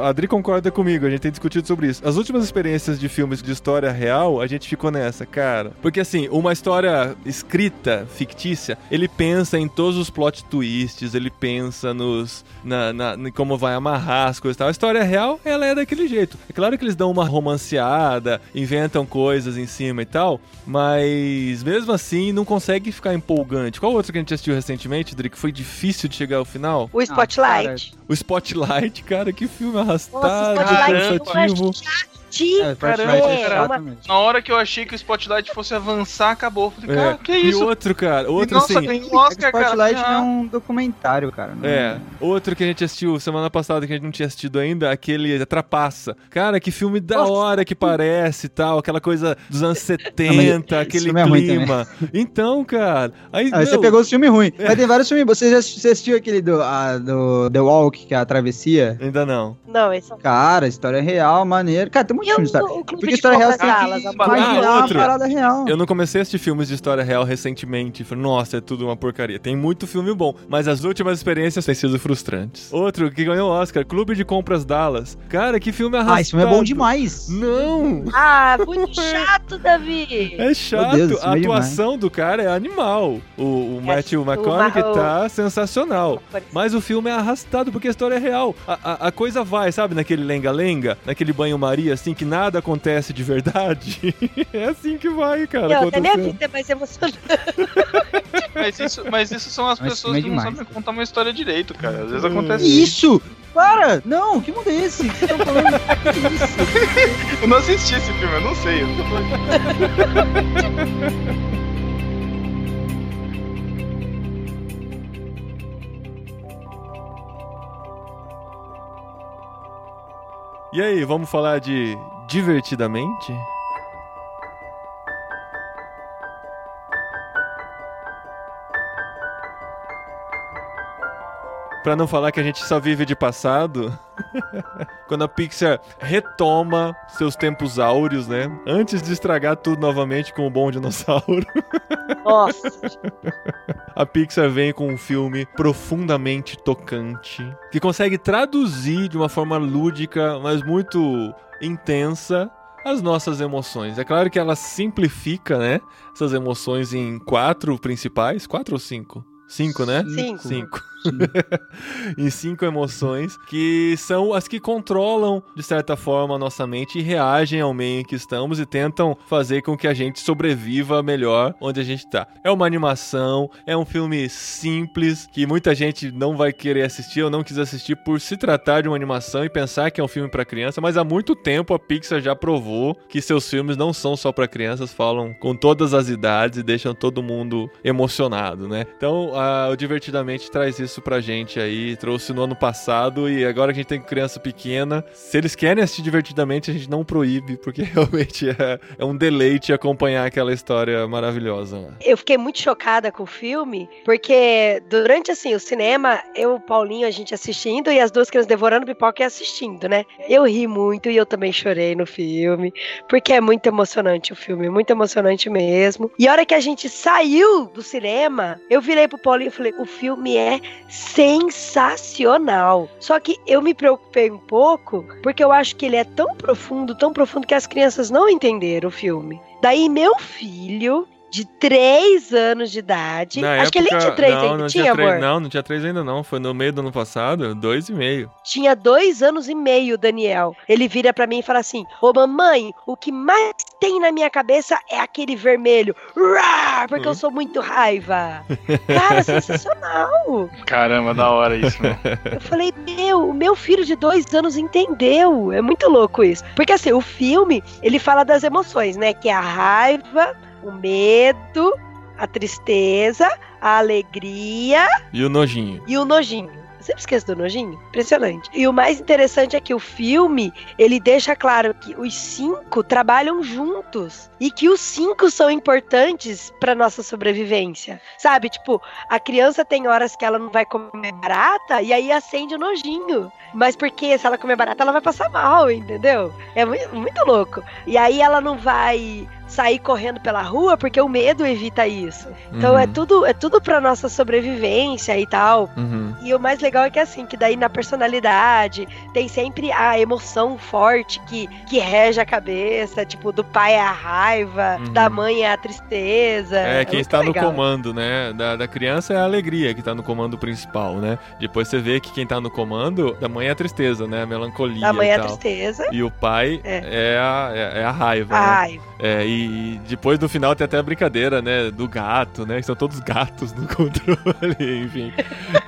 A Adri concorda comigo, a gente tem discutido sobre isso. As últimas experiências de filmes de história real, a gente ficou nessa, cara. Porque assim, uma história escrita, fictícia, ele pensa em todos os plot twists, ele pensa nos. Na, na- em como vai amarrar as coisas e tal. A história real, ela é daquele jeito. É claro que eles dão uma romanceada, inventam coisas em cima e tal, mas mesmo assim não consegue ficar empolgante. Qual outro que a gente assistiu recentemente, Adri, que foi difícil de chegar ao final? O Spotlight. O Spotlight, cara, que filme Nossa, arrastado, eu cansativo. De É, Spotlight Caramba, é é, uma-. Na hora que eu achei que o Spotlight fosse avançar, acabou. Eu falei, É. cara, que E isso? outro, cara, outro Nossa, assim. um É que Oscar, cara. Spotlight não é Ah, um documentário, cara. não É, outro que a gente assistiu semana passada que a gente não tinha assistido ainda, aquele Trapaça. Cara, que filme da Nossa. hora que parece e tal, aquela coisa dos anos 70, esse aquele filme é ruim clima. Então, cara, aí, Ah, você meu, pegou os filmes ruins. É. Mas tem vários filmes. Você já assisti- você assistiu aquele do, ah, do The Walk, que é a travessia? Ainda não. Não, esse é Cara, história real, maneiro. Cara, tem E filme de o, história. o Clube Porque de história real Salas, que- a Ah, Imaginar uma outro. parada real. Eu não comecei a assistir filmes de história real recentemente. Falei, nossa, é tudo uma porcaria. Tem muito filme bom, mas as últimas experiências têm sido frustrantes. Outro que ganhou o Oscar, Clube de Compras Dallas. Cara, que filme arrastado. Ah, esse filme é bom demais. Não! Ah, muito chato, Davi. É chato. Deus, a é atuação do cara é animal. O, o É, Matthew McConaughey o- tá sensacional. Mas o filme é arrastado porque a história é real. A, a- a coisa vai, sabe, naquele lenga-lenga, naquele banho-maria, assim, que nada acontece de verdade. é assim que vai, cara. Eu, até minha vida é mais emocionante. Mas isso, mas isso são as Mas pessoas é que não sabem contar uma história direito, cara. Às vezes Hum. acontece Que isso? Para! Não, que mundo é esse? O que você tá falando? Que isso? Eu não assisti esse filme, eu não sei. Eu E aí, vamos falar de divertidamente? Pra não falar que a gente só vive de passado, quando a Pixar retoma seus tempos áureos, né? Antes de estragar tudo novamente com o bom dinossauro, Nossa. a Pixar vem com um filme profundamente tocante, que consegue traduzir de uma forma lúdica, mas muito intensa, as nossas emoções. É claro que ela simplifica, né? Essas emoções em quatro principais. Quatro ou cinco? Cinco, né? Cinco. Cinco. em cinco emoções que são as que controlam, de certa forma, a nossa mente e reagem ao meio em que estamos e tentam fazer com que a gente sobreviva melhor onde a gente tá. É uma animação, é um filme simples que muita gente não vai querer assistir ou não quis assistir por se tratar de uma animação e pensar que é um filme para criança, mas há muito tempo a Pixar já provou que seus filmes não são só para crianças, falam com todas as idades e deixam todo mundo emocionado, né? Então, a, o Divertidamente traz isso pra gente aí, trouxe no ano passado e agora que a gente tem criança pequena, se eles querem assistir divertidamente, a gente não proíbe, porque realmente é, é um deleite acompanhar aquela história maravilhosa. Né? Eu fiquei muito chocada com o filme, porque durante assim o cinema, eu, o Paulinho, a gente assistindo e as duas crianças devorando pipoca e assistindo, né? Eu ri muito e eu também chorei no filme, porque é muito emocionante o filme, muito emocionante mesmo. E a hora que a gente saiu do cinema, eu virei pro Paulinho e falei: o filme é sensacional. Só que eu me preocupei um pouco, porque eu acho que ele é tão profundo, tão profundo que as crianças não entenderam o filme. Daí meu filho, de 3 anos de idade. Na Acho época, que ele tinha 3 não, ainda, não tinha, três- amor? Não, não tinha 3 ainda não. Foi no meio do ano passado, dois e meio. Tinha dois anos e meio, Daniel. Ele vira pra mim e fala assim: Ô mamãe, o que mais tem na minha cabeça é aquele vermelho. Rar, porque eu sou muito raiva. Cara, sensacional. Caramba, da hora isso, meu. Eu falei, meu, o meu filho de dois anos entendeu. É muito louco isso. Porque assim, o filme, ele fala das emoções, né? Que é a raiva, o medo, a tristeza, a alegria E o nojinho. e o nojinho. Eu sempre esqueço do nojinho. Impressionante. E o mais interessante é que o filme, ele deixa claro que os cinco trabalham juntos. E que os cinco são importantes para nossa sobrevivência. Sabe? Tipo, a criança tem horas que ela não vai comer barata e aí acende o nojinho. Mas porque se ela comer barata, ela vai passar mal, entendeu? É muito, muito louco. E aí ela não vai sair correndo pela rua porque o medo evita isso. Então Uhum. é tudo é tudo para nossa sobrevivência e tal. Uhum. E o mais legal é que assim, que daí na personalidade tem sempre a emoção forte que, que rege a cabeça, tipo, do pai é a raiva, Uhum. da mãe é a tristeza. É, quem muito está no legal. comando, né? Da, da criança é a alegria que tá no comando principal, né? Depois você vê que quem tá no comando da mãe é a tristeza, né? A melancolia Da mãe é a tristeza, E o pai É. é, a, é, é a raiva, a né? raiva. É, e, e depois no final tem até a brincadeira, né? Do gato, né? Que são todos gatos no controle, enfim.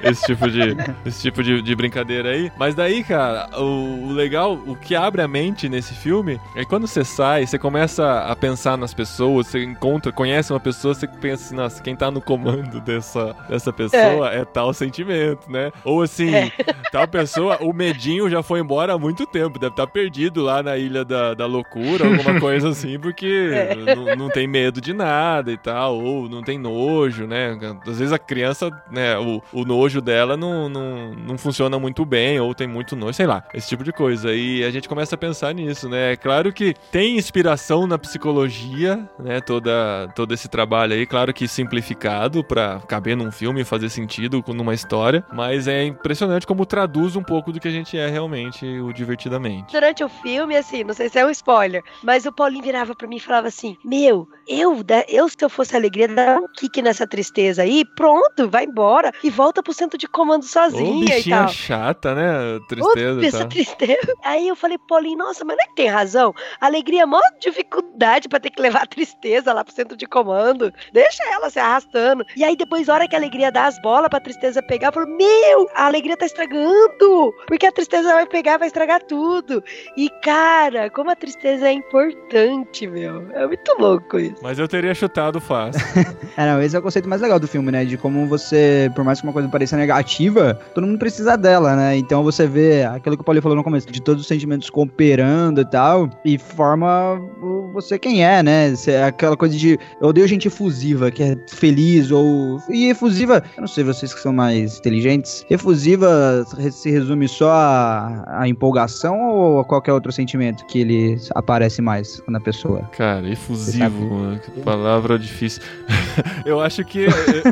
Esse tipo de, esse tipo de, de brincadeira aí. Mas daí, cara, o, o legal, o que abre a mente nesse filme é que quando você sai, você começa a pensar nas pessoas, você encontra, conhece uma pessoa, você pensa assim, nossa, quem tá no comando dessa, dessa pessoa é, tal sentimento, né? Ou assim, É. tal pessoa, o medinho já foi embora há muito tempo, deve estar perdido lá na ilha da, da loucura, alguma coisa assim, porque Não, não tem medo de nada e tal, ou não tem nojo, né? Às vezes a criança, né, o, o nojo dela não, não, não funciona muito bem, ou tem muito nojo, sei lá, esse tipo de coisa. E a gente começa a pensar nisso, né? É claro que tem inspiração na psicologia, né? Toda, todo esse trabalho aí, claro que simplificado pra caber num filme e fazer sentido numa história, mas é impressionante como traduz um pouco do que a gente é realmente, o divertidamente. Durante o filme, assim, não sei se é um spoiler, mas o Paulinho virava pra mim e falava assim: Meu, eu, eu se eu fosse a alegria, dava um kick nessa tristeza aí, pronto, vai embora e volta pro centro de comando Ô, sozinha e bichinha tal. chata, né? Ô, Tristeza e essa tal. tristeza. Aí eu falei, Paulinho, nossa, mas não é que tem razão? Alegria é maior dificuldade pra ter que levar a tristeza lá pro centro de comando. Deixa ela se arrastando. E aí depois, hora que a alegria dá as bolas pra tristeza pegar, eu falo, meu, a alegria tá estragando. Porque a tristeza vai pegar, vai estragar tudo. E cara, como a tristeza é importante, meu. É muito louco isso. Mas eu teria chutado fácil. É, não, esse é o conceito mais legal do filme, né? De como você, por mais que uma coisa pareça negativa, todo mundo precisa dela, né? Então você vê aquilo que o Paulinho falou no começo, de todos os sentimentos cooperando e tal, e forma você quem é, né? Aquela coisa de. Eu odeio gente efusiva, que é feliz, ou. E efusiva, eu não sei vocês que são mais inteligentes, efusiva se resume só a, a empolgação ou a qualquer outro sentimento que ele aparece mais na pessoa? Cara, efusivo, mano, que palavra difícil. eu acho que.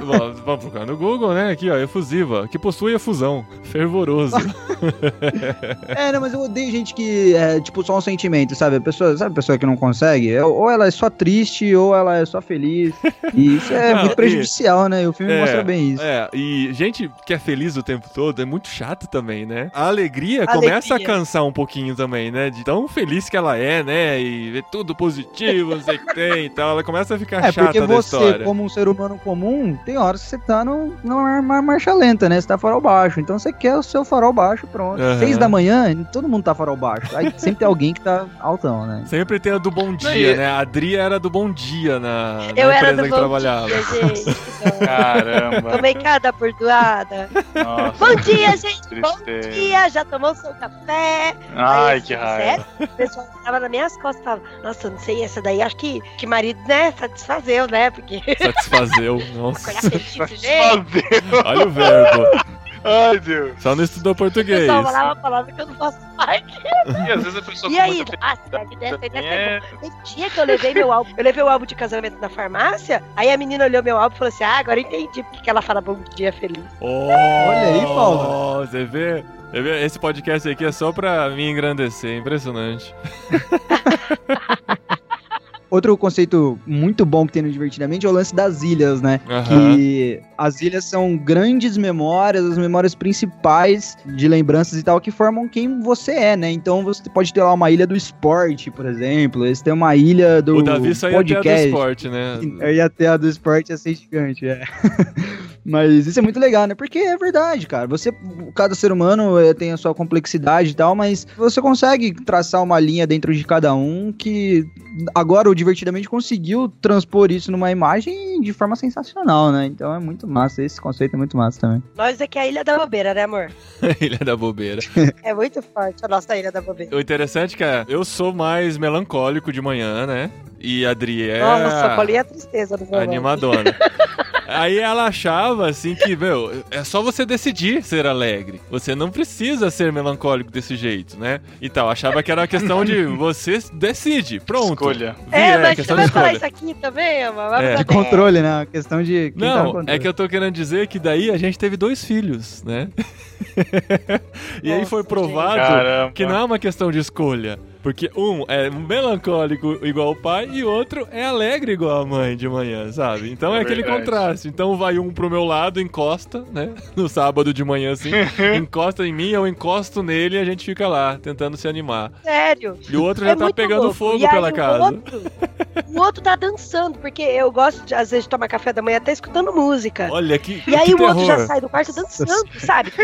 bom, Vamos procurar no Google, né? Aqui, ó, efusiva, que possui efusão, fervoroso. É, não, mas eu odeio gente que é, tipo, só um sentimento, sabe? A pessoa, sabe a pessoa que não consegue? É, Ou ela é só triste, ou ela é só feliz. E isso é Não, muito e- prejudicial, né? E o filme É, mostra bem isso. É, e gente que é feliz o tempo todo é muito chato também, né? A alegria, Alegria. começa a cansar um pouquinho também, né? De tão feliz que ela é, né? E vê tudo positivo, não sei o que tem e tal. Ela começa a ficar É, chata porque da você, história. como um ser humano comum, tem horas que você tá no, numa marcha lenta, né? Você tá farol baixo. Então você quer o seu farol baixo, pronto. Aham. Seis da manhã, todo mundo tá farol baixo. Aí sempre tem alguém que tá altão, né? Sempre tem a do bom dia, né? A Adri era do bom dia na, na Eu era empresa do que bom trabalhava. dia, gente. Então, Caramba. Tomei cada bordoada. Nossa, Bom dia, gente. Bom tristeza. dia. Já tomou seu café? Ai, Aí, que assim, raiva. sério? O pessoal tava nas minhas costas e falava, nossa, não sei, essa daí acho que, que marido, né, satisfazeu, né? Porque Satisfazeu. Nossa. jeito. Fazendo. Olha o verbo. Ai, Deus. Só não estudou português. pessoal falava uma palavra que eu não faço parte. E às vezes a pessoa E aí? muita Nossa, deve dessa, deve É, Tem dia que eu levei meu álbum, eu levei o álbum de casamento na farmácia, aí a menina olhou meu álbum e falou assim: Ah, agora entendi porque que ela fala bom dia feliz. Olha aí, Paulo. Você vê? Você vê? Esse podcast aqui é só pra me engrandecer. Impressionante. Outro conceito muito bom que tem no Divertidamente é o lance das ilhas, né? Aham. Que as ilhas são grandes memórias, as memórias principais de lembranças e tal, que formam quem você é, né? Então você pode ter lá uma ilha do esporte, por exemplo. Você tem uma ilha do O Davi saiu até do podcast. esporte, né? Eu ia ter a do esporte ia ser gigante, é. Mas isso é muito legal, né? Porque é verdade, cara. Você, cada ser humano eh, tem a sua complexidade e tal, mas você consegue traçar uma linha dentro de cada um que agora o Divertidamente conseguiu transpor isso numa imagem de forma sensacional, né? Então é muito massa. Esse conceito é muito massa também. Nós é que é a Ilha da Bobeira, né, amor? Ilha da bobeira. É muito forte a nossa Ilha da Bobeira. O interessante é que eu sou mais melancólico de manhã, né? E a Adri é Nossa, Paulinha é tristeza do meu animadona. Aí ela achava assim que, meu, é só você decidir ser alegre. Você não precisa ser melancólico desse jeito, né? E tal. Achava que era uma questão de você decide. Pronto. escolha. Vi, É, mas você questão de vai falar isso aqui também, amor? Vai É. De controle, né? A questão de. quem tá Não, controle. é que eu tô querendo dizer que daí a gente teve dois filhos, né? e aí Nossa, foi provado que não é uma questão de escolha. Porque um é melancólico igual o pai e outro é alegre igual a mãe de manhã, sabe? Então é, É aquele verdade. contraste. Então vai um pro meu lado, encosta, né? No sábado de manhã, assim, encosta em mim, eu encosto nele e a gente fica lá, tentando se animar. Sério. E o outro já é tá pegando louco. fogo E aí pela o casa. Outro, o outro tá dançando, porque eu gosto, de, às vezes, de tomar café da manhã até escutando música. Olha que, E aí que o outro já terror. sai do quarto dançando, sabe?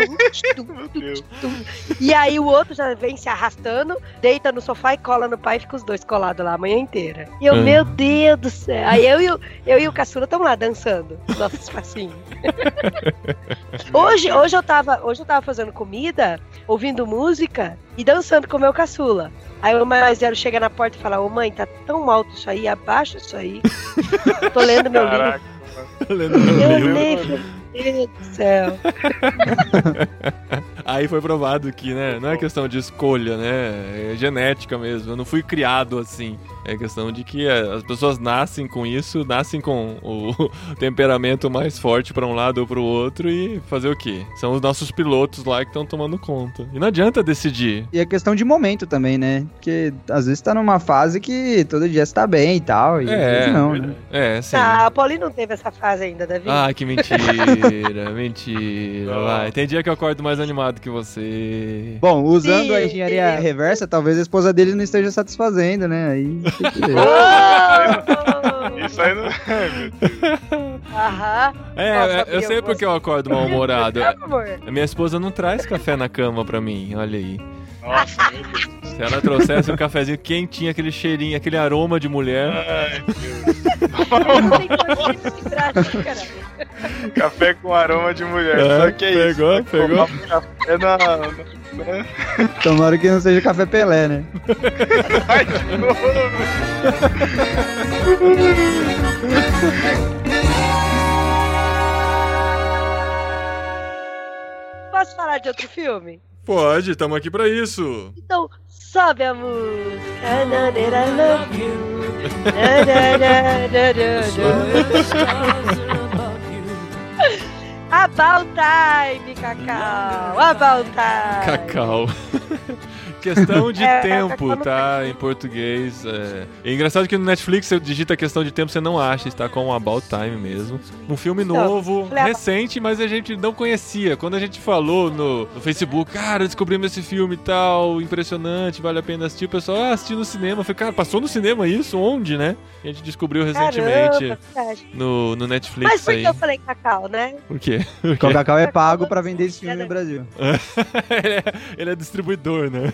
E aí o outro já vem se arrastando, deita no sofá e cola no pai e fica os dois colados lá a manhã inteira. E eu, Ah. meu Deus do céu. Aí eu e o, eu e o caçula estamos lá dançando, nosso espacinho. hoje, hoje, eu tava, hoje eu tava fazendo comida, ouvindo música e dançando com o meu caçula. Aí o mais zero chega na porta e fala, ô mãe, tá tão alto isso aí, abaixa isso aí. Tô lendo meu livro. Caraca. Lendo meu Eu livro. nem falei, meu Deus do céu. Aí foi provado que, né, não é questão de escolha, né, é genética mesmo. Eu não fui criado assim. É questão de que é, as pessoas nascem com isso, nascem com o temperamento mais forte pra um lado ou pro outro e fazer o quê? São os nossos pilotos lá que estão tomando conta. E não adianta decidir. E é questão de momento também, né? Porque às vezes tá numa fase que todo dia você tá bem e tal. E às É, vezes não, né? É, sim. Ah, a Pauline não teve essa fase ainda, Davi. Ai, que mentira, mentira. Vai. Tem dia que eu acordo mais animado que você. Bom, usando Sim, a engenharia sim. reversa, talvez a esposa dele não esteja satisfazendo, né? Aí que. Oh! Isso aí não. Deus. Aham. É, Nossa, é, eu sei porque eu acordo mal-humorado. Minha esposa não traz café na cama pra mim, olha aí. Nossa, meu Deus. Se ela trouxesse um cafezinho quentinho, aquele cheirinho, aquele aroma de mulher. Ai, Deus. Não tem de segurar assim, caralho. Café com aroma de mulher. É, Só que é isso. pegou, Vai pegou. tomar Café na. na- Tomara que não seja café Pelé, né? Ai, de novo. Posso falar de outro filme? Pode, estamos aqui pra isso. Então, Sobe a música. Na, love you. About time, Cacau. About time. Cacau. questão de É, tempo, Cacau não tá? Em português. É... é engraçado que no Netflix você digita questão de tempo, você não acha, está com About Time mesmo. Um filme Então, novo, ah, recente, mas a gente não conhecia. Quando a gente falou no, no Facebook, cara, descobrimos esse filme e tal, impressionante, vale a pena assistir. O pessoal, ah, assisti no cinema. Eu falei, cara, passou no cinema isso? Onde, né? A gente descobriu recentemente Caramba, no, no Netflix Mas por aí. que eu falei Cacau, né? Por quê? Porque o Cacau é pago pra vender esse filme no Brasil. ele, é, ele é distribuidor, né?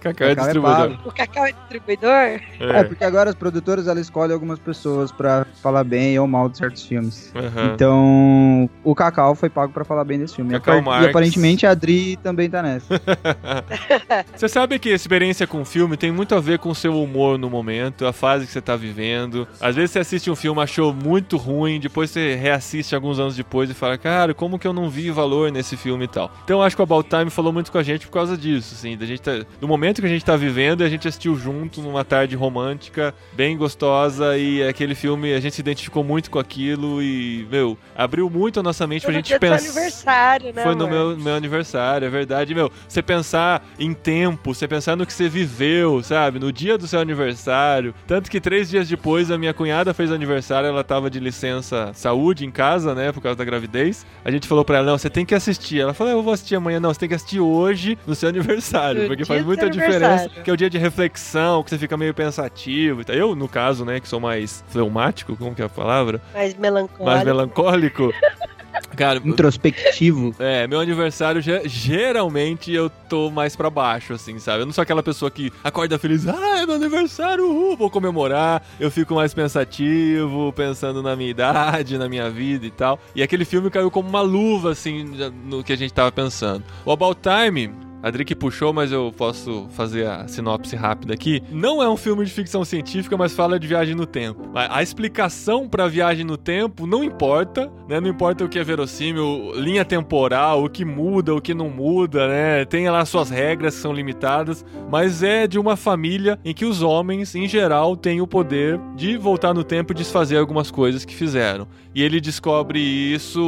Cacau é Cacau é distribuidor. pago. O Cacau é distribuidor? É, porque agora as produtoras elas escolhem algumas pessoas pra falar bem ou mal de certos filmes. Aham. Então, o Cacau foi pago pra falar bem desse filme. Cacau E. E aparentemente a Adri também tá nessa. Você sabe que a experiência com filme tem muito a ver com o seu humor no momento, a fase que você tá vivendo. Às vezes você assiste um filme, achou muito ruim, depois você reassiste alguns anos depois e fala, cara, como que eu não vi valor nesse filme e tal. Então eu acho que o About Time falou muito com a gente por causa disso, assim, da gente tá- do momento que a gente tá vivendo e a gente assistiu junto numa tarde romântica, bem gostosa, e aquele filme, a gente se identificou muito com aquilo e, meu, abriu muito a nossa mente Foi pra no gente dia do seu pensar. aniversário, né? Foi no meu, meu aniversário, é verdade, meu. Você pensar em tempo, você pensar no que você viveu, sabe? No dia do seu aniversário. Tanto que três dias depois a minha cunhada fez aniversário, ela tava de licença saúde em casa, né? Por causa da gravidez. A gente falou pra ela, não, você tem que assistir. Ela falou, eu vou assistir amanhã. Não, você tem que assistir hoje no seu aniversário. No porque faz muita seu diferença. Que é o dia de reflexão, que você fica meio pensativo. e tal. Eu, no caso, né, que sou mais fleumático, como que é a palavra? Mais melancólico. Mais melancólico. Cara, Introspectivo. é, meu aniversário, ge- geralmente eu tô mais pra baixo, assim, sabe? Eu não sou aquela pessoa que acorda feliz, ah, é meu aniversário, uhul, vou comemorar. Eu fico mais pensativo, pensando na minha idade, na minha vida e tal. E aquele filme caiu como uma luva, assim, no que a gente tava pensando. O About Time. A Drick puxou, mas eu posso fazer a sinopse rápida aqui. Não é um filme de ficção científica, mas fala de viagem no tempo. A, explicação pra viagem no tempo não importa, né? Não importa o que é verossímil, linha temporal, o que muda, o que não muda, né? Tem lá suas regras que são limitadas, mas é de uma família em que os homens, em geral, têm o poder de voltar no tempo e desfazer algumas coisas que fizeram. E ele descobre isso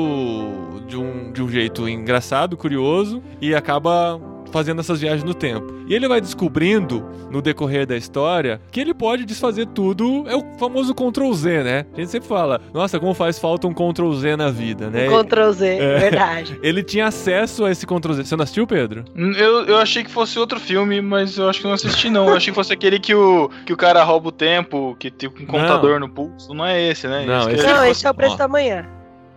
de um, de um jeito engraçado, curioso, e acaba fazendo essas viagens no tempo. E ele vai descobrindo, no decorrer da história, que ele pode desfazer tudo. É o famoso Ctrl Z, né? A gente sempre fala, nossa, como faz falta um Ctrl Z na vida, né? Um Ctrl Z, É. verdade. Ele tinha acesso a esse Ctrl Z. Você não assistiu, Pedro? Eu, eu achei que fosse outro filme, mas eu acho que não assisti, não. Eu achei que fosse aquele que o, que o cara rouba o tempo, que tem um computador no pulso. Não é esse, né? Não, esse- eu- Não, fosse- esse é o preço da manhã.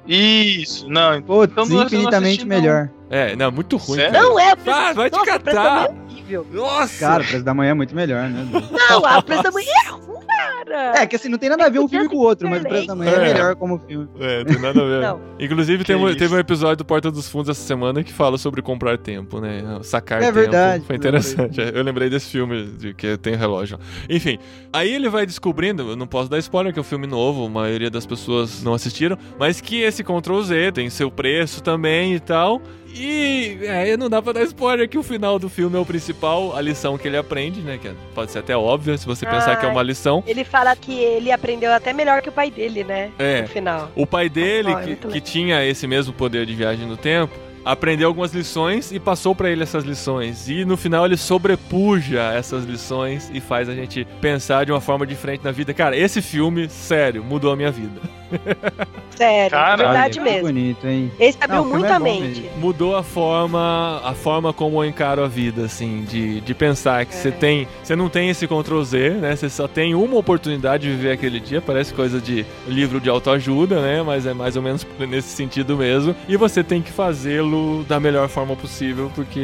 Isso, não. Putz, Então infinitamente não. melhor. É, não, muito ruim. Sério? cara. Não é Ah, vai te catar. Horrível. Nossa! Cara, o preço da manhã é muito melhor, né? Não, a preço da manhã é ruim, cara. É, que assim, não tem nada a ver um filme com o outro, mas o preço da manhã é É. melhor como filme. É, tem nada a ver. Não. Inclusive, teve, um- teve um episódio do Porta dos Fundos essa semana que fala sobre comprar tempo, né? Sacar É tempo. verdade, Foi eu interessante. Eu lembrei desse filme de que tem relógio. Enfim, aí ele vai descobrindo, eu não posso dar spoiler, que é um filme novo, a maioria das pessoas não assistiram, mas que esse Ctrl Z tem seu preço também e tal. E é, não dá pra dar spoiler que o final do filme é o principal, a lição que ele aprende, né? Que pode ser até óbvia se você pensar que é uma lição. Ele fala que ele aprendeu até melhor que o pai dele, né? É. No final. O pai dele, Ah, é que, que tinha esse mesmo poder de viagem no tempo, aprendeu algumas lições e passou pra ele essas lições. E no final ele sobrepuja essas lições e faz a gente pensar de uma forma diferente na vida. Cara, esse filme, sério, mudou a minha vida. Sério, Caralho. é verdade mesmo. bonito, hein? Esse abriu Não, o muito é a mente. mesmo. Mudou a forma, a forma como eu encaro a vida, assim, de, de pensar que você É. tem, você não tem esse Ctrl Z, né? Você só tem uma oportunidade de viver aquele dia, parece coisa de livro de autoajuda, né? Mas é mais ou menos nesse sentido mesmo. E você tem que fazê-lo da melhor forma possível, porque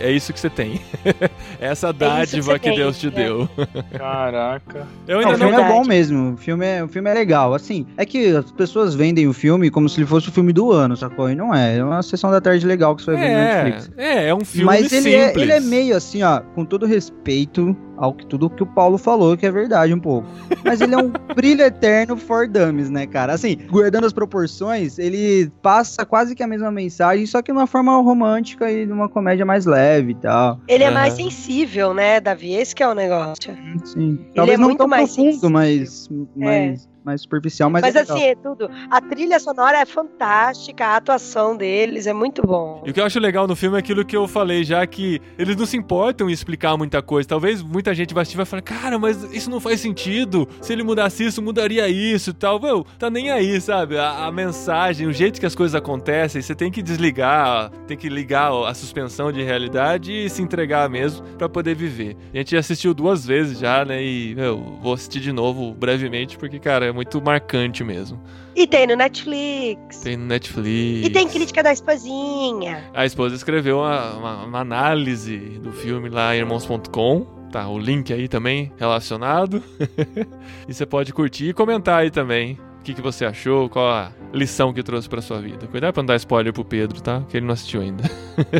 é, é isso que você tem. Essa que dádiva você que tem, Deus te é. deu. Caraca. Eu Não, ainda o não filme é verdade. bom mesmo. O filme é, o filme é legal. Assim, é que as pessoas pessoas vendem o filme como se ele fosse o filme do ano, sacou? E não é. É uma sessão da tarde legal que você vai ver no É, Netflix. é, é um filme Mas ele é, simples. ele é meio assim, ó, com todo respeito ao que tudo que o Paulo falou, que é verdade um pouco. Mas ele é um brilho eterno for dummies, né, cara? Assim, guardando as proporções, ele passa quase que a mesma mensagem, só que de uma forma romântica e de uma comédia mais leve e tal. Ele é Aham. mais sensível, né, Davi? Esse que é o negócio. Sim. Talvez é não muito tão mais profundo, mas mais, mais superficial, mas, Mas, é assim, é tudo. A trilha sonora é fantástica, a atuação deles é muito bom. E o que eu acho legal no filme é aquilo que eu falei já, que eles não se importam em explicar muita coisa. Talvez muita gente vai assistir e vai falar, cara, mas isso não faz sentido. Se ele mudasse isso, mudaria isso e tal. Meu, tá nem aí, sabe? A, a mensagem, o jeito que as coisas acontecem, você tem que desligar, tem que ligar a suspensão de realidade e se entregar mesmo pra poder viver. A gente já assistiu duas vezes já, né? E, meu, vou assistir de novo brevemente, porque, cara, é muito marcante mesmo. E tem no Netflix. Tem no Netflix. E tem crítica da esposinha. A esposa escreveu uma, uma- uma análise do filme lá em irmãos.com. Tá, o link aí também relacionado. e você pode curtir e comentar aí também. O que, que você achou, qual a lição que trouxe pra sua vida. Cuidado pra não dar spoiler pro Pedro, tá? Que ele não assistiu ainda.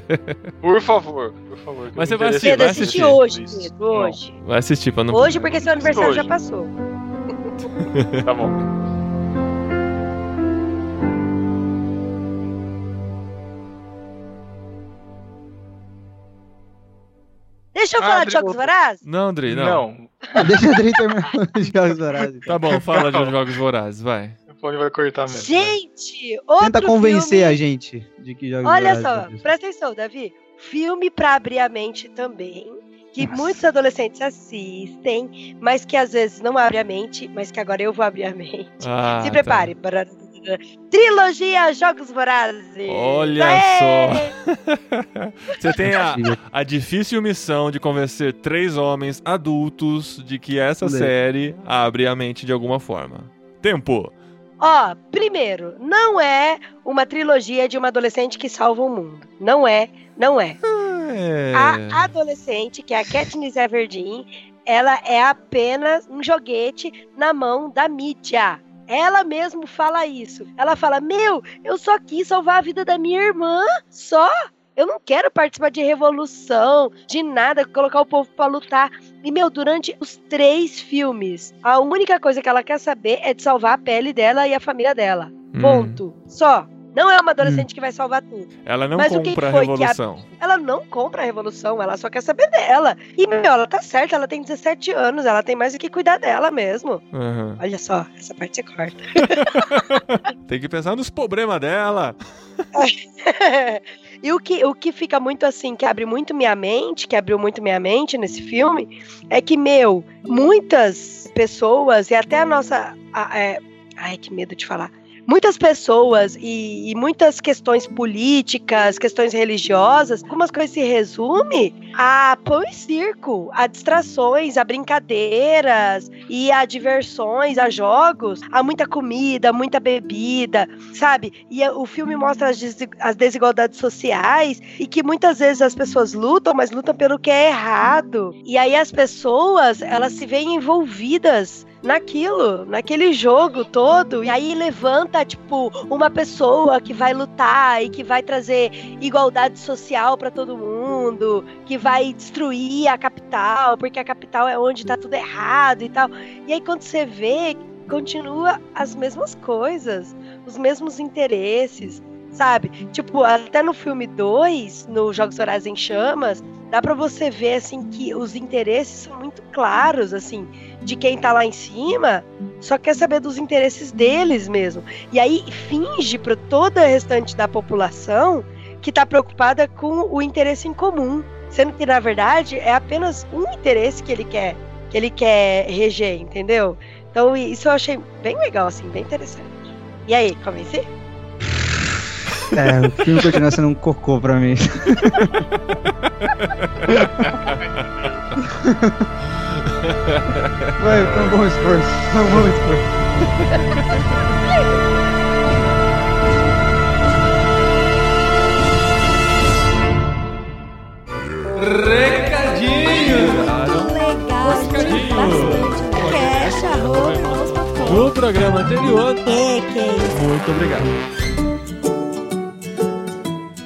Por favor, por favor. Mas você vai assistir, Pedro, vai assiste assistir. hoje. Pedro, hoje. Vai assistir pra não... Hoje, porque seu aniversário Hoje. já passou. Tá bom. Deixa eu Ah, falar de Jogos. Vorazes? Não, Andrei, não. Não. Deixa a Adri terminar os jogos horários. Tá bom, fala Não. de Jogos Vorazes, vai. O Pony vai cortar mesmo. Gente, outro Tenta convencer filme... a gente de que jogos Olha Vorazes só, é presta atenção, Davi. Filme pra abrir a mente também. Que Nossa. muitos adolescentes assistem, mas que às vezes não abre a mente, mas que agora eu vou abrir a mente. Ah, Se tá. prepare. para Trilogia Jogos Vorazes. Olha Aê! Você tem a, a difícil missão de convencer três homens adultos de que essa Cadê? série abre a mente de alguma forma. Tempo. Ó, primeiro, não é uma trilogia de uma adolescente que salva o mundo. Não é, não é. É... A adolescente, que é a Katniss Everdeen, ela é apenas um joguete na mão da mídia. Ela mesmo fala isso. Ela fala: Meu, eu só quis salvar a vida da minha irmã. Só. Eu não quero participar de revolução, de nada, colocar o povo pra lutar. E, meu, durante os três filmes, a única coisa que ela quer saber é de salvar a pele dela e a família dela. Hum. Ponto. Só. Não é uma adolescente que vai salvar tudo. Ela não Mas que compra a que a- revolução. Ela não compra a revolução, ela só quer saber dela. E, meu, ela tá certa, ela tem 17 anos, ela tem mais do que cuidar dela mesmo. Aham. Olha só, essa parte você corta. Tem que pensar nos problemas dela. e o que, o que fica muito assim, que abre muito minha mente, que abriu muito minha mente nesse filme, é que, meu, muitas pessoas, e até a nossa. a- é, ai, que medo de falar. Muitas pessoas e, e muitas questões políticas, questões religiosas, algumas coisas se resume a pão e circo, a distrações, a brincadeiras e a diversões, a jogos, a muita comida, muita bebida, sabe? E o filme mostra as desigualdades sociais e que muitas vezes as pessoas lutam, mas lutam pelo que é errado. E aí as pessoas, elas se veem envolvidas naquilo, naquele jogo todo. E aí levanta, tipo, uma pessoa que vai lutar e que vai trazer igualdade social pra todo mundo, que vai destruir a capital, porque a capital é onde tá tudo errado e tal. E aí quando você vê, continua as mesmas coisas, os mesmos interesses, sabe? Tipo, até no filme 2, no Jogos Horários em Chamas, dá pra você ver assim que os interesses são muito claros, assim, de quem tá lá em cima, só quer saber dos interesses deles mesmo. E aí finge para toda a restante da população que tá preocupada com o interesse em comum, sendo que na verdade é apenas um interesse que ele quer, que ele quer reger, entendeu? Então isso eu achei bem legal assim, bem interessante. E aí, convenci? É, o filme continua sendo um cocô pra mim. Vai, foi um bom esforço. Foi um bom esforço. Recadinho! Legal, Recadinho. bastante. Cash, arroba. No programa anterior. É, que isso. Muito obrigado.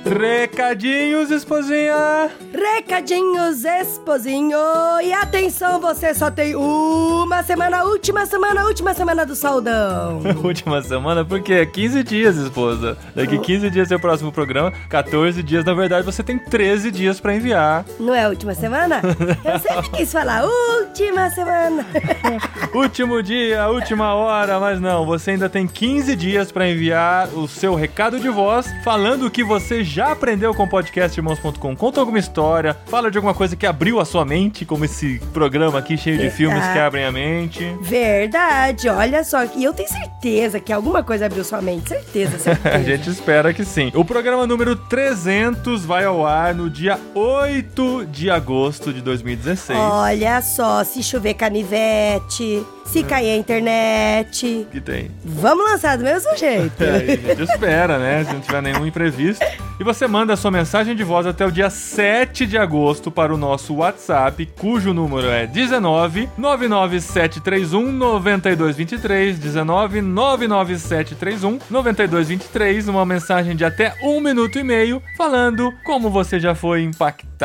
Recadinhos, esposinha! Recadinhos, esposinho. E atenção, você só tem uma semana, última semana, última semana do saudão. Última semana, porque é 15 dias, esposa. Daqui 15 dias é o próximo programa. 14 dias, na verdade, você tem 13 dias pra enviar. Não é a última semana? Eu sempre quis falar última semana. Último dia, última hora, mas não, você ainda tem 15 dias pra enviar o seu recado de voz falando o que você já aprendeu com o podcast irmãos.com. Conta alguma história, fala de alguma coisa que abriu a sua mente, como esse programa aqui cheio de Verdade. filmes que abrem a mente. Verdade, olha só. E eu tenho certeza que alguma coisa abriu sua mente. Certeza, certeza. A gente espera que sim. O programa número 300 vai ao ar no dia 8 de agosto de 2016. Olha só, se chover canivete, se cair a internet. Que tem. Vamos lançar do mesmo jeito. É, a gente espera, né? Se não tiver nenhum imprevisto. E você manda a sua mensagem de voz até o dia 7 de agosto para o nosso WhatsApp, cujo número é 19 99731 9223. 19 99731 9223. Uma mensagem de até um minuto e meio falando como você já foi impactado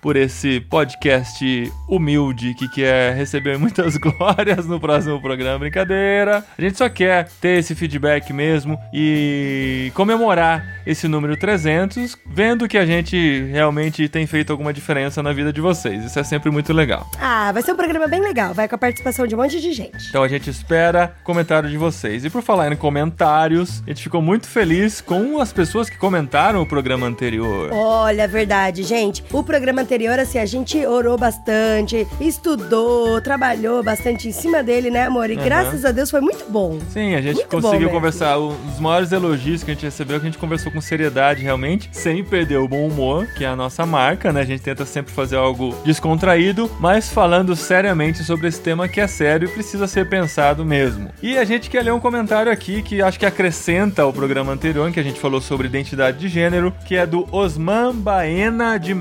por esse podcast humilde que quer receber muitas glórias no próximo programa. Brincadeira. A gente só quer ter esse feedback mesmo e comemorar esse número 300, vendo que a gente realmente tem feito alguma diferença na vida de vocês. Isso é sempre muito legal. Ah, vai ser um programa bem legal. Vai com a participação de um monte de gente. Então a gente espera comentário de vocês. E por falar em comentários, a gente ficou muito feliz com as pessoas que comentaram o programa anterior. Olha, verdade, gente. O programa anterior, assim, a gente orou bastante, estudou, trabalhou bastante em cima dele, né, amor? E Uhum. graças a Deus foi muito bom. Sim, a gente Muito conseguiu conversar. Um dos maiores elogios que a gente recebeu é que a gente conversou com seriedade, realmente, sem perder o bom humor, que é a nossa marca, né? A gente tenta sempre fazer algo descontraído, mas falando seriamente sobre esse tema que é sério e precisa ser pensado mesmo. E a gente quer ler um comentário aqui que acho que acrescenta o programa anterior, em que a gente falou sobre identidade de gênero, que é do Osman Baena de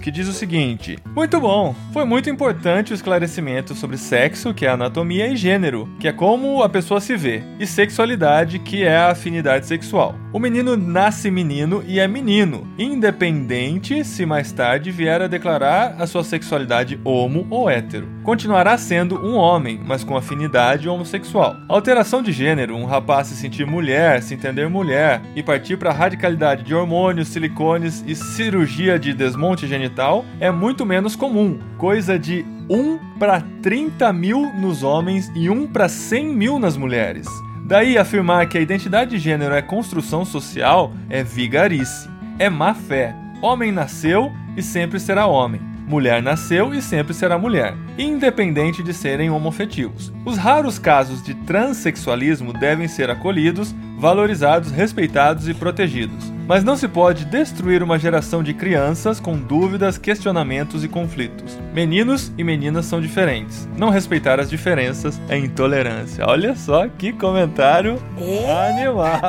Que diz o seguinte: Muito bom! Foi muito importante o esclarecimento sobre sexo, que é anatomia, e gênero, que é como a pessoa se vê, e sexualidade, que é a afinidade sexual. O menino nasce menino e é menino, independente se mais tarde vier a declarar a sua sexualidade homo ou hétero. Continuará sendo um homem, mas com afinidade homossexual. Alteração de gênero, um rapaz se sentir mulher, se entender mulher e partir para a radicalidade de hormônios, silicones e cirurgia de desmonte genital é muito menos comum, coisa de 1 para 30 mil nos homens e 1 para 100 mil nas mulheres. Daí afirmar que a identidade de gênero é construção social é vigarice, é má fé. Homem nasceu e sempre será homem. Mulher nasceu e sempre será mulher, independente de serem homofetivos. Os raros casos de transexualismo devem ser acolhidos, valorizados, respeitados e protegidos. Mas não se pode destruir uma geração de crianças com dúvidas, questionamentos e conflitos. Meninos e meninas são diferentes. Não respeitar as diferenças é intolerância. Olha só que comentário É, animal.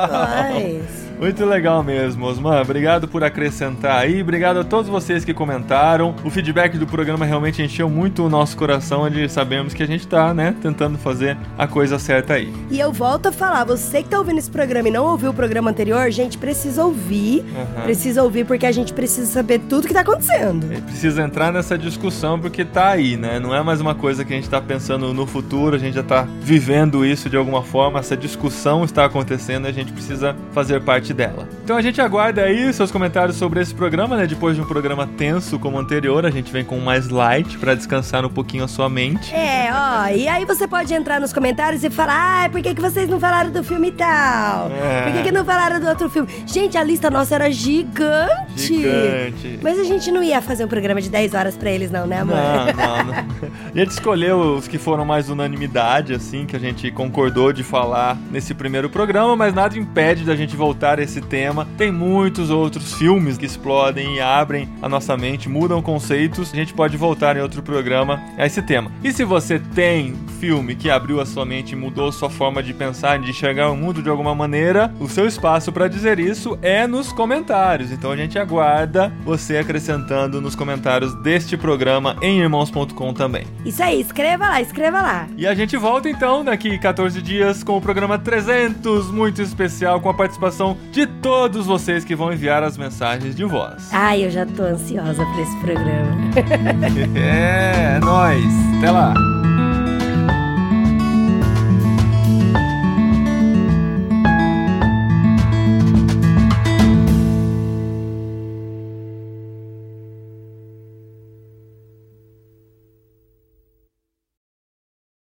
Mas... Muito legal mesmo, Osman. Obrigado por acrescentar aí. Obrigado a todos vocês que comentaram. O feedback do programa realmente encheu muito o nosso coração, onde sabemos que a gente tá, né, tentando fazer a coisa certa aí. E eu volto a falar, você que tá ouvindo esse programa e não ouviu o programa anterior, gente, precisa ouvir. Aham. Precisa ouvir porque a gente precisa saber tudo que tá acontecendo. É, Precisa entrar nessa discussão porque tá aí, né? Não é mais uma coisa que a gente tá pensando no futuro, a gente já tá vivendo isso de alguma forma, essa discussão está acontecendo e a gente precisa fazer parte dela. Então a gente aguarda aí seus comentários sobre esse programa, né? Depois de um programa tenso como o anterior, a gente vem com mais light pra descansar um pouquinho a sua mente. É, ó, e aí você pode entrar nos comentários e falar, ah, por que, que vocês não falaram do filme tal? É. Por que, que não falaram do outro filme? Gente, a lista nossa era gigante. Gigante. Mas a gente não ia fazer um programa de 10 horas pra eles, não, né, amor? Não, não, não. A gente escolheu os que foram mais unanimidade, assim, que a gente concordou de falar nesse primeiro programa, mas nada impede da gente voltar a esse tema. Tem muitos outros filmes que explodem e abrem a nossa mente, mudam conceitos. A gente pode voltar em outro programa a esse tema. E se você tem filme que abriu a sua mente e mudou sua forma de pensar, de enxergar o mundo de alguma maneira, o seu espaço para dizer isso é nos comentários. Então a gente aguarda você acrescentando nos comentários deste programa em irmãos.com também. Isso aí, escreva lá, escreva lá. E a gente volta então daqui 14 dias com o programa 300, muito especial, com a participação de todos vocês que vão enviar as mensagens de voz. Ai, eu já tô ansiosa pra esse programa. é, é nóis. Até lá.